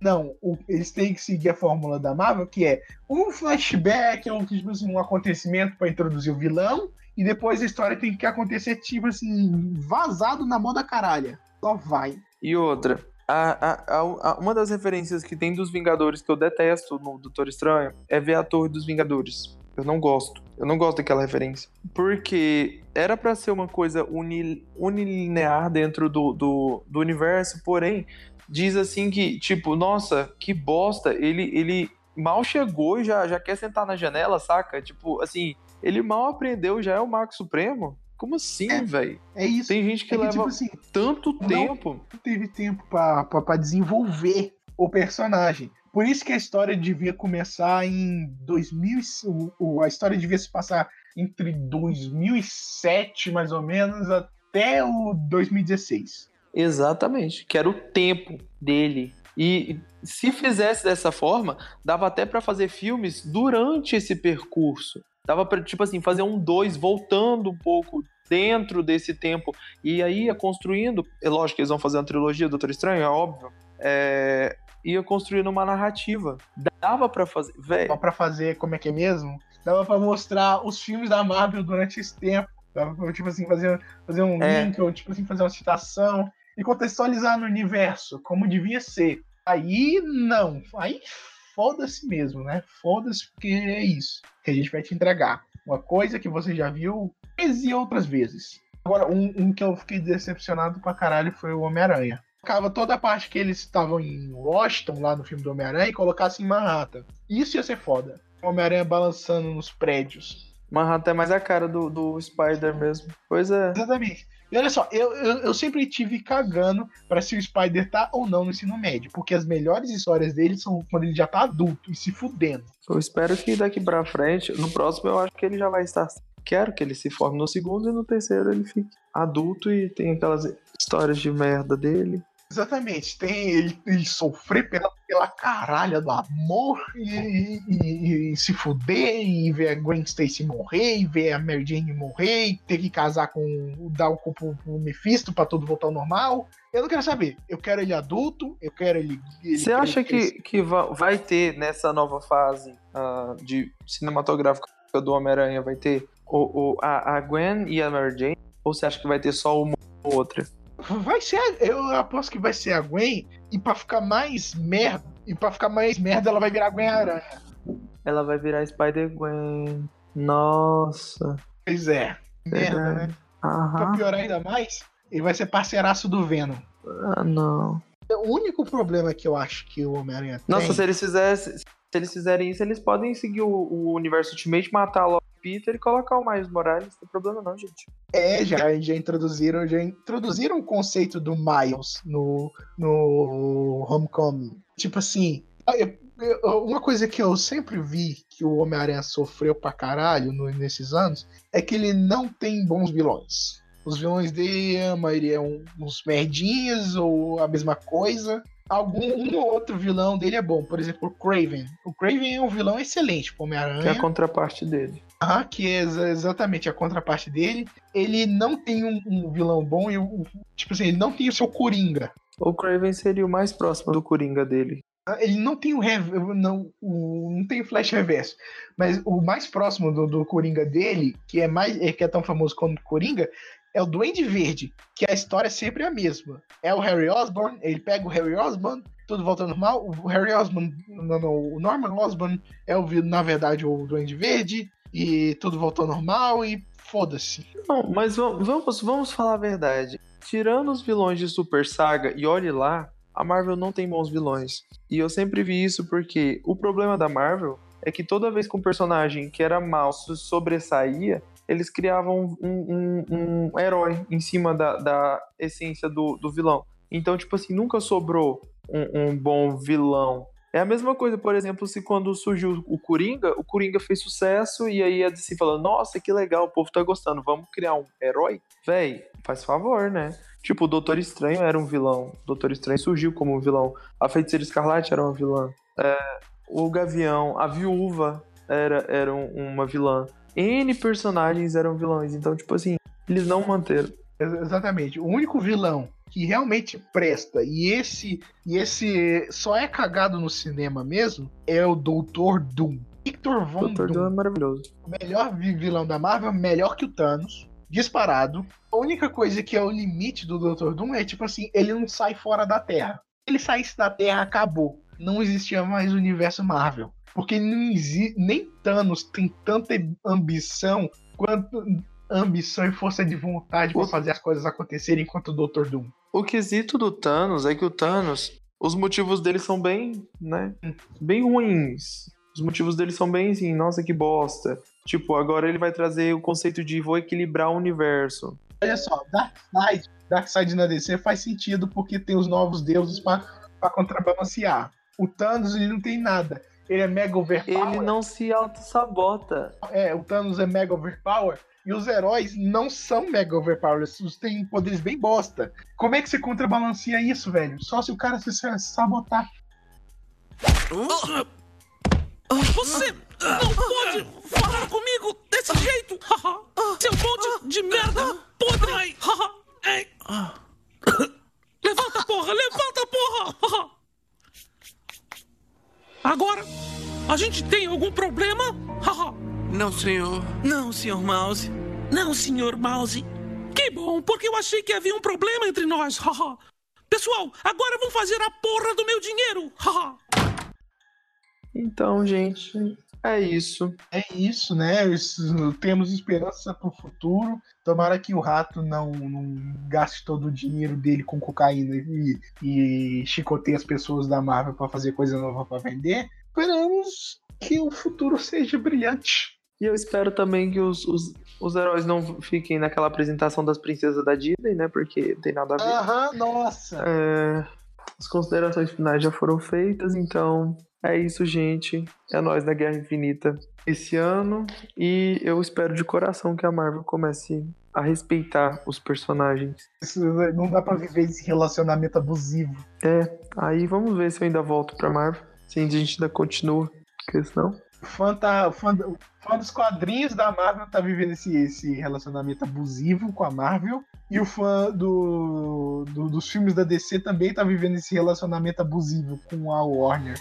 Não, o- eles têm que seguir a fórmula da Marvel, que é um flashback, é um, tipo assim, um acontecimento para introduzir o vilão, e depois a história tem que acontecer, tipo assim, vazado na moda caralha. Só vai. E outra, a, a- a- uma das referências que tem dos Vingadores que eu detesto no Doutor Estranho é ver a Torre dos Vingadores. Eu não gosto. Eu não gosto daquela referência. Porque era pra ser uma coisa uni, unilinear dentro do, do, do universo, porém, diz assim que, tipo, nossa, que bosta, ele, ele mal chegou e já, já quer sentar na janela, saca? Tipo, assim, ele mal aprendeu, já é o Marco Supremo? Como assim, É. velho? É isso. Tem gente que é que, leva tipo assim, tanto tempo. não teve tempo pra desenvolver o personagem. Por isso que a história devia começar em 2000. e- o- o- A história devia se passar entre 2007, mais ou menos, até o 2016. Exatamente, que era o tempo dele. E se fizesse dessa forma, dava até pra fazer filmes durante esse percurso. Dava pra, tipo assim, fazer um dois voltando um pouco dentro desse tempo. E aí ia construindo. É lógico que eles vão fazer uma trilogia do Doutor Estranho, é óbvio. É, ia construindo uma narrativa. Dava pra fazer. Só Velho, pra fazer, como é que é mesmo? dava pra mostrar os filmes da Marvel durante esse tempo. Dava pra, tipo assim, fazer, fazer um É. link, ou tipo assim, fazer uma citação e contextualizar no universo, como devia ser. Aí não. Aí foda-se mesmo, né? Foda-se porque é isso que a gente vai te entregar. Uma coisa que você já viu e outras vezes. Agora, um, um que eu fiquei decepcionado pra caralho foi o Homem-Aranha. Colocava toda a parte que eles estavam em Washington, lá no filme do Homem-Aranha, e colocasse em Manhattan. Isso ia ser foda. Homem-Aranha balançando nos prédios. Manhattan é mais a cara do, do Spider mesmo. Pois é. Exatamente. E olha só, eu, eu, eu sempre tive cagando pra se o Spider tá ou não no ensino médio. Porque as melhores histórias dele são quando ele já tá adulto e se fudendo. Eu espero que daqui pra frente, no próximo eu acho que ele já vai estar. Quero que ele se forme no segundo e no terceiro ele fique adulto e tem aquelas histórias de merda dele. Exatamente. Tem ele, ele sofrer pela, pela caralha do amor e, e- e se fuder e ver a Gwen Stacy morrer e ver a Mary Jane morrer e ter que casar com dar o corpo pro Mephisto pra tudo voltar ao normal. Eu não quero saber. Eu quero ele adulto, eu quero ele. ele Você acha que, que va- vai ter nessa nova fase ah, de cinematográfica do Homem-Aranha, vai ter o, o- a, a Gwen e a Mary Jane? Ou você acha que vai ter só uma ou outra? Vai ser. Eu aposto que vai ser a Gwen e pra ficar mais merda. E pra ficar mais merda, ela vai virar a Gwen Aranha. Ela vai virar Spider-Gwen. Nossa. Pois é. Merda, né? verdade. Pra Aham. piorar ainda mais, ele vai ser parceiraço do Venom. Ah, não. O único problema que eu acho que o Homem-Aranha tem. Nossa, se eles fizessem. Se eles fizerem isso, eles podem seguir o, o universo Ultimate, matar logo Peter e colocar o Miles Morales. Não tem problema não, gente. É, já, já introduziram, já introduziram o conceito do Miles no, no Homecoming. Tipo assim, eu- eu- uma coisa que eu sempre vi que o Homem-Aranha sofreu pra caralho no- nesses anos é que ele não tem bons vilões. Os vilões dele, a maioria é um, uns merdinhas ou a mesma coisa. Algum um ou outro vilão dele é bom. Por exemplo, o Craven. O Craven é um vilão excelente pro Que é Homem-Aranha. a contraparte dele. Ah, que é exa- exatamente a contraparte dele. Ele não tem um, um vilão bom e, o- tipo assim, ele não tem o seu Coringa. O Craven seria o mais próximo do Coringa dele. Ah, Ele não tem o, rev- não, o não tem o Flash Reverso, mas o mais próximo do, do Coringa dele, que é mais é, que é tão famoso quanto o Coringa, é o Duende Verde, que a história é sempre a mesma. É o Harry Osborn, ele pega o Harry Osborn, tudo volta ao normal. O Harry Osborn, não, não, o Norman Osborn é o na verdade o Duende Verde e tudo voltou ao normal e foda-se. Não, mas va- vamos, vamos falar a verdade. Tirando os vilões de Super Saga, e olhe lá, a Marvel não tem bons vilões. E eu sempre vi isso porque o problema da Marvel é que toda vez que um personagem que era mal se sobressaía, eles criavam um, um- um herói em cima da, da essência do, do vilão. Então, tipo assim, nunca sobrou um, um bom vilão. É a mesma coisa, por exemplo, se quando surgiu o Coringa, o Coringa fez sucesso e aí a DC falou: Nossa, que legal, o povo tá gostando, vamos criar um herói? Véi, faz favor, né? Tipo, o Doutor Estranho era um vilão. O Doutor Estranho surgiu como um vilão. A Feiticeira Escarlate era uma vilã. É, o Gavião, a Viúva era, era um- uma vilã. N personagens eram vilões. Então, tipo assim, eles não manteram. Ex- Exatamente. O único vilão que realmente presta e esse e esse só é cagado no cinema mesmo é o Doutor Doom. Victor O Von Doutor Doom. Doom é maravilhoso. O melhor vi- vilão da Marvel, melhor que o Thanos, disparado. A única coisa que é o limite do Dr. Doom é tipo assim, ele não sai fora da Terra. Se ele saísse da Terra, acabou. Não existia mais o universo Marvel. Porque exi- nem Thanos tem tanta ambição quanto ambição e força de vontade pra O- fazer as coisas acontecerem quanto o Dr. Doom. O quesito do Thanos é que o Thanos, os motivos dele são bem, né? Bem ruins. Os motivos dele são bem assim, nossa, que bosta. Tipo, agora ele vai trazer o conceito de vou equilibrar o universo. Olha só, Darkseid, Darkseid na DC faz sentido porque tem os novos deuses pra contrabalancear. O Thanos ele não tem nada. Ele é mega overpower. Ele não se auto-sabota. É, o Thanos é mega overpower. E os heróis não são mega overpower. Eles têm poderes bem bosta. Como é que você contrabalanceia isso, velho? Só se o cara se sabotar. Você não pode falar comigo desse jeito! Seu monte de merda podre! Levanta, porra! Levanta, porra! Agora, a gente tem algum problema? Não, senhor. Não, Sr. Mouse. Não, Sr. Mouse. Que bom, porque eu achei que havia um problema entre nós. haha. Pessoal, agora vão fazer a porra do meu dinheiro. haha. Então, gente, é isso. É isso, né? Temos esperança pro futuro. Tomara que o rato não, não gaste todo o dinheiro dele com cocaína e, e chicoteie as pessoas da Marvel para fazer coisa nova para vender. Esperamos que o futuro seja brilhante. E eu espero também que os, os, os heróis não fiquem naquela apresentação das princesas da Disney, né? Porque tem nada a ver. Aham, nossa. É, as considerações finais já foram feitas, então é isso, gente. É nós da Guerra Infinita esse ano. E eu espero de coração que a Marvel comece a respeitar os personagens. Isso não dá pra viver esse relacionamento abusivo. É, aí vamos ver se eu ainda volto pra Marvel. Se a gente ainda continua. Porque senão. Fã, tá, fã, fã dos quadrinhos da Marvel tá vivendo esse, esse relacionamento abusivo com a Marvel. E o fã do, do- dos filmes da DC também tá vivendo esse relacionamento abusivo com a Warner.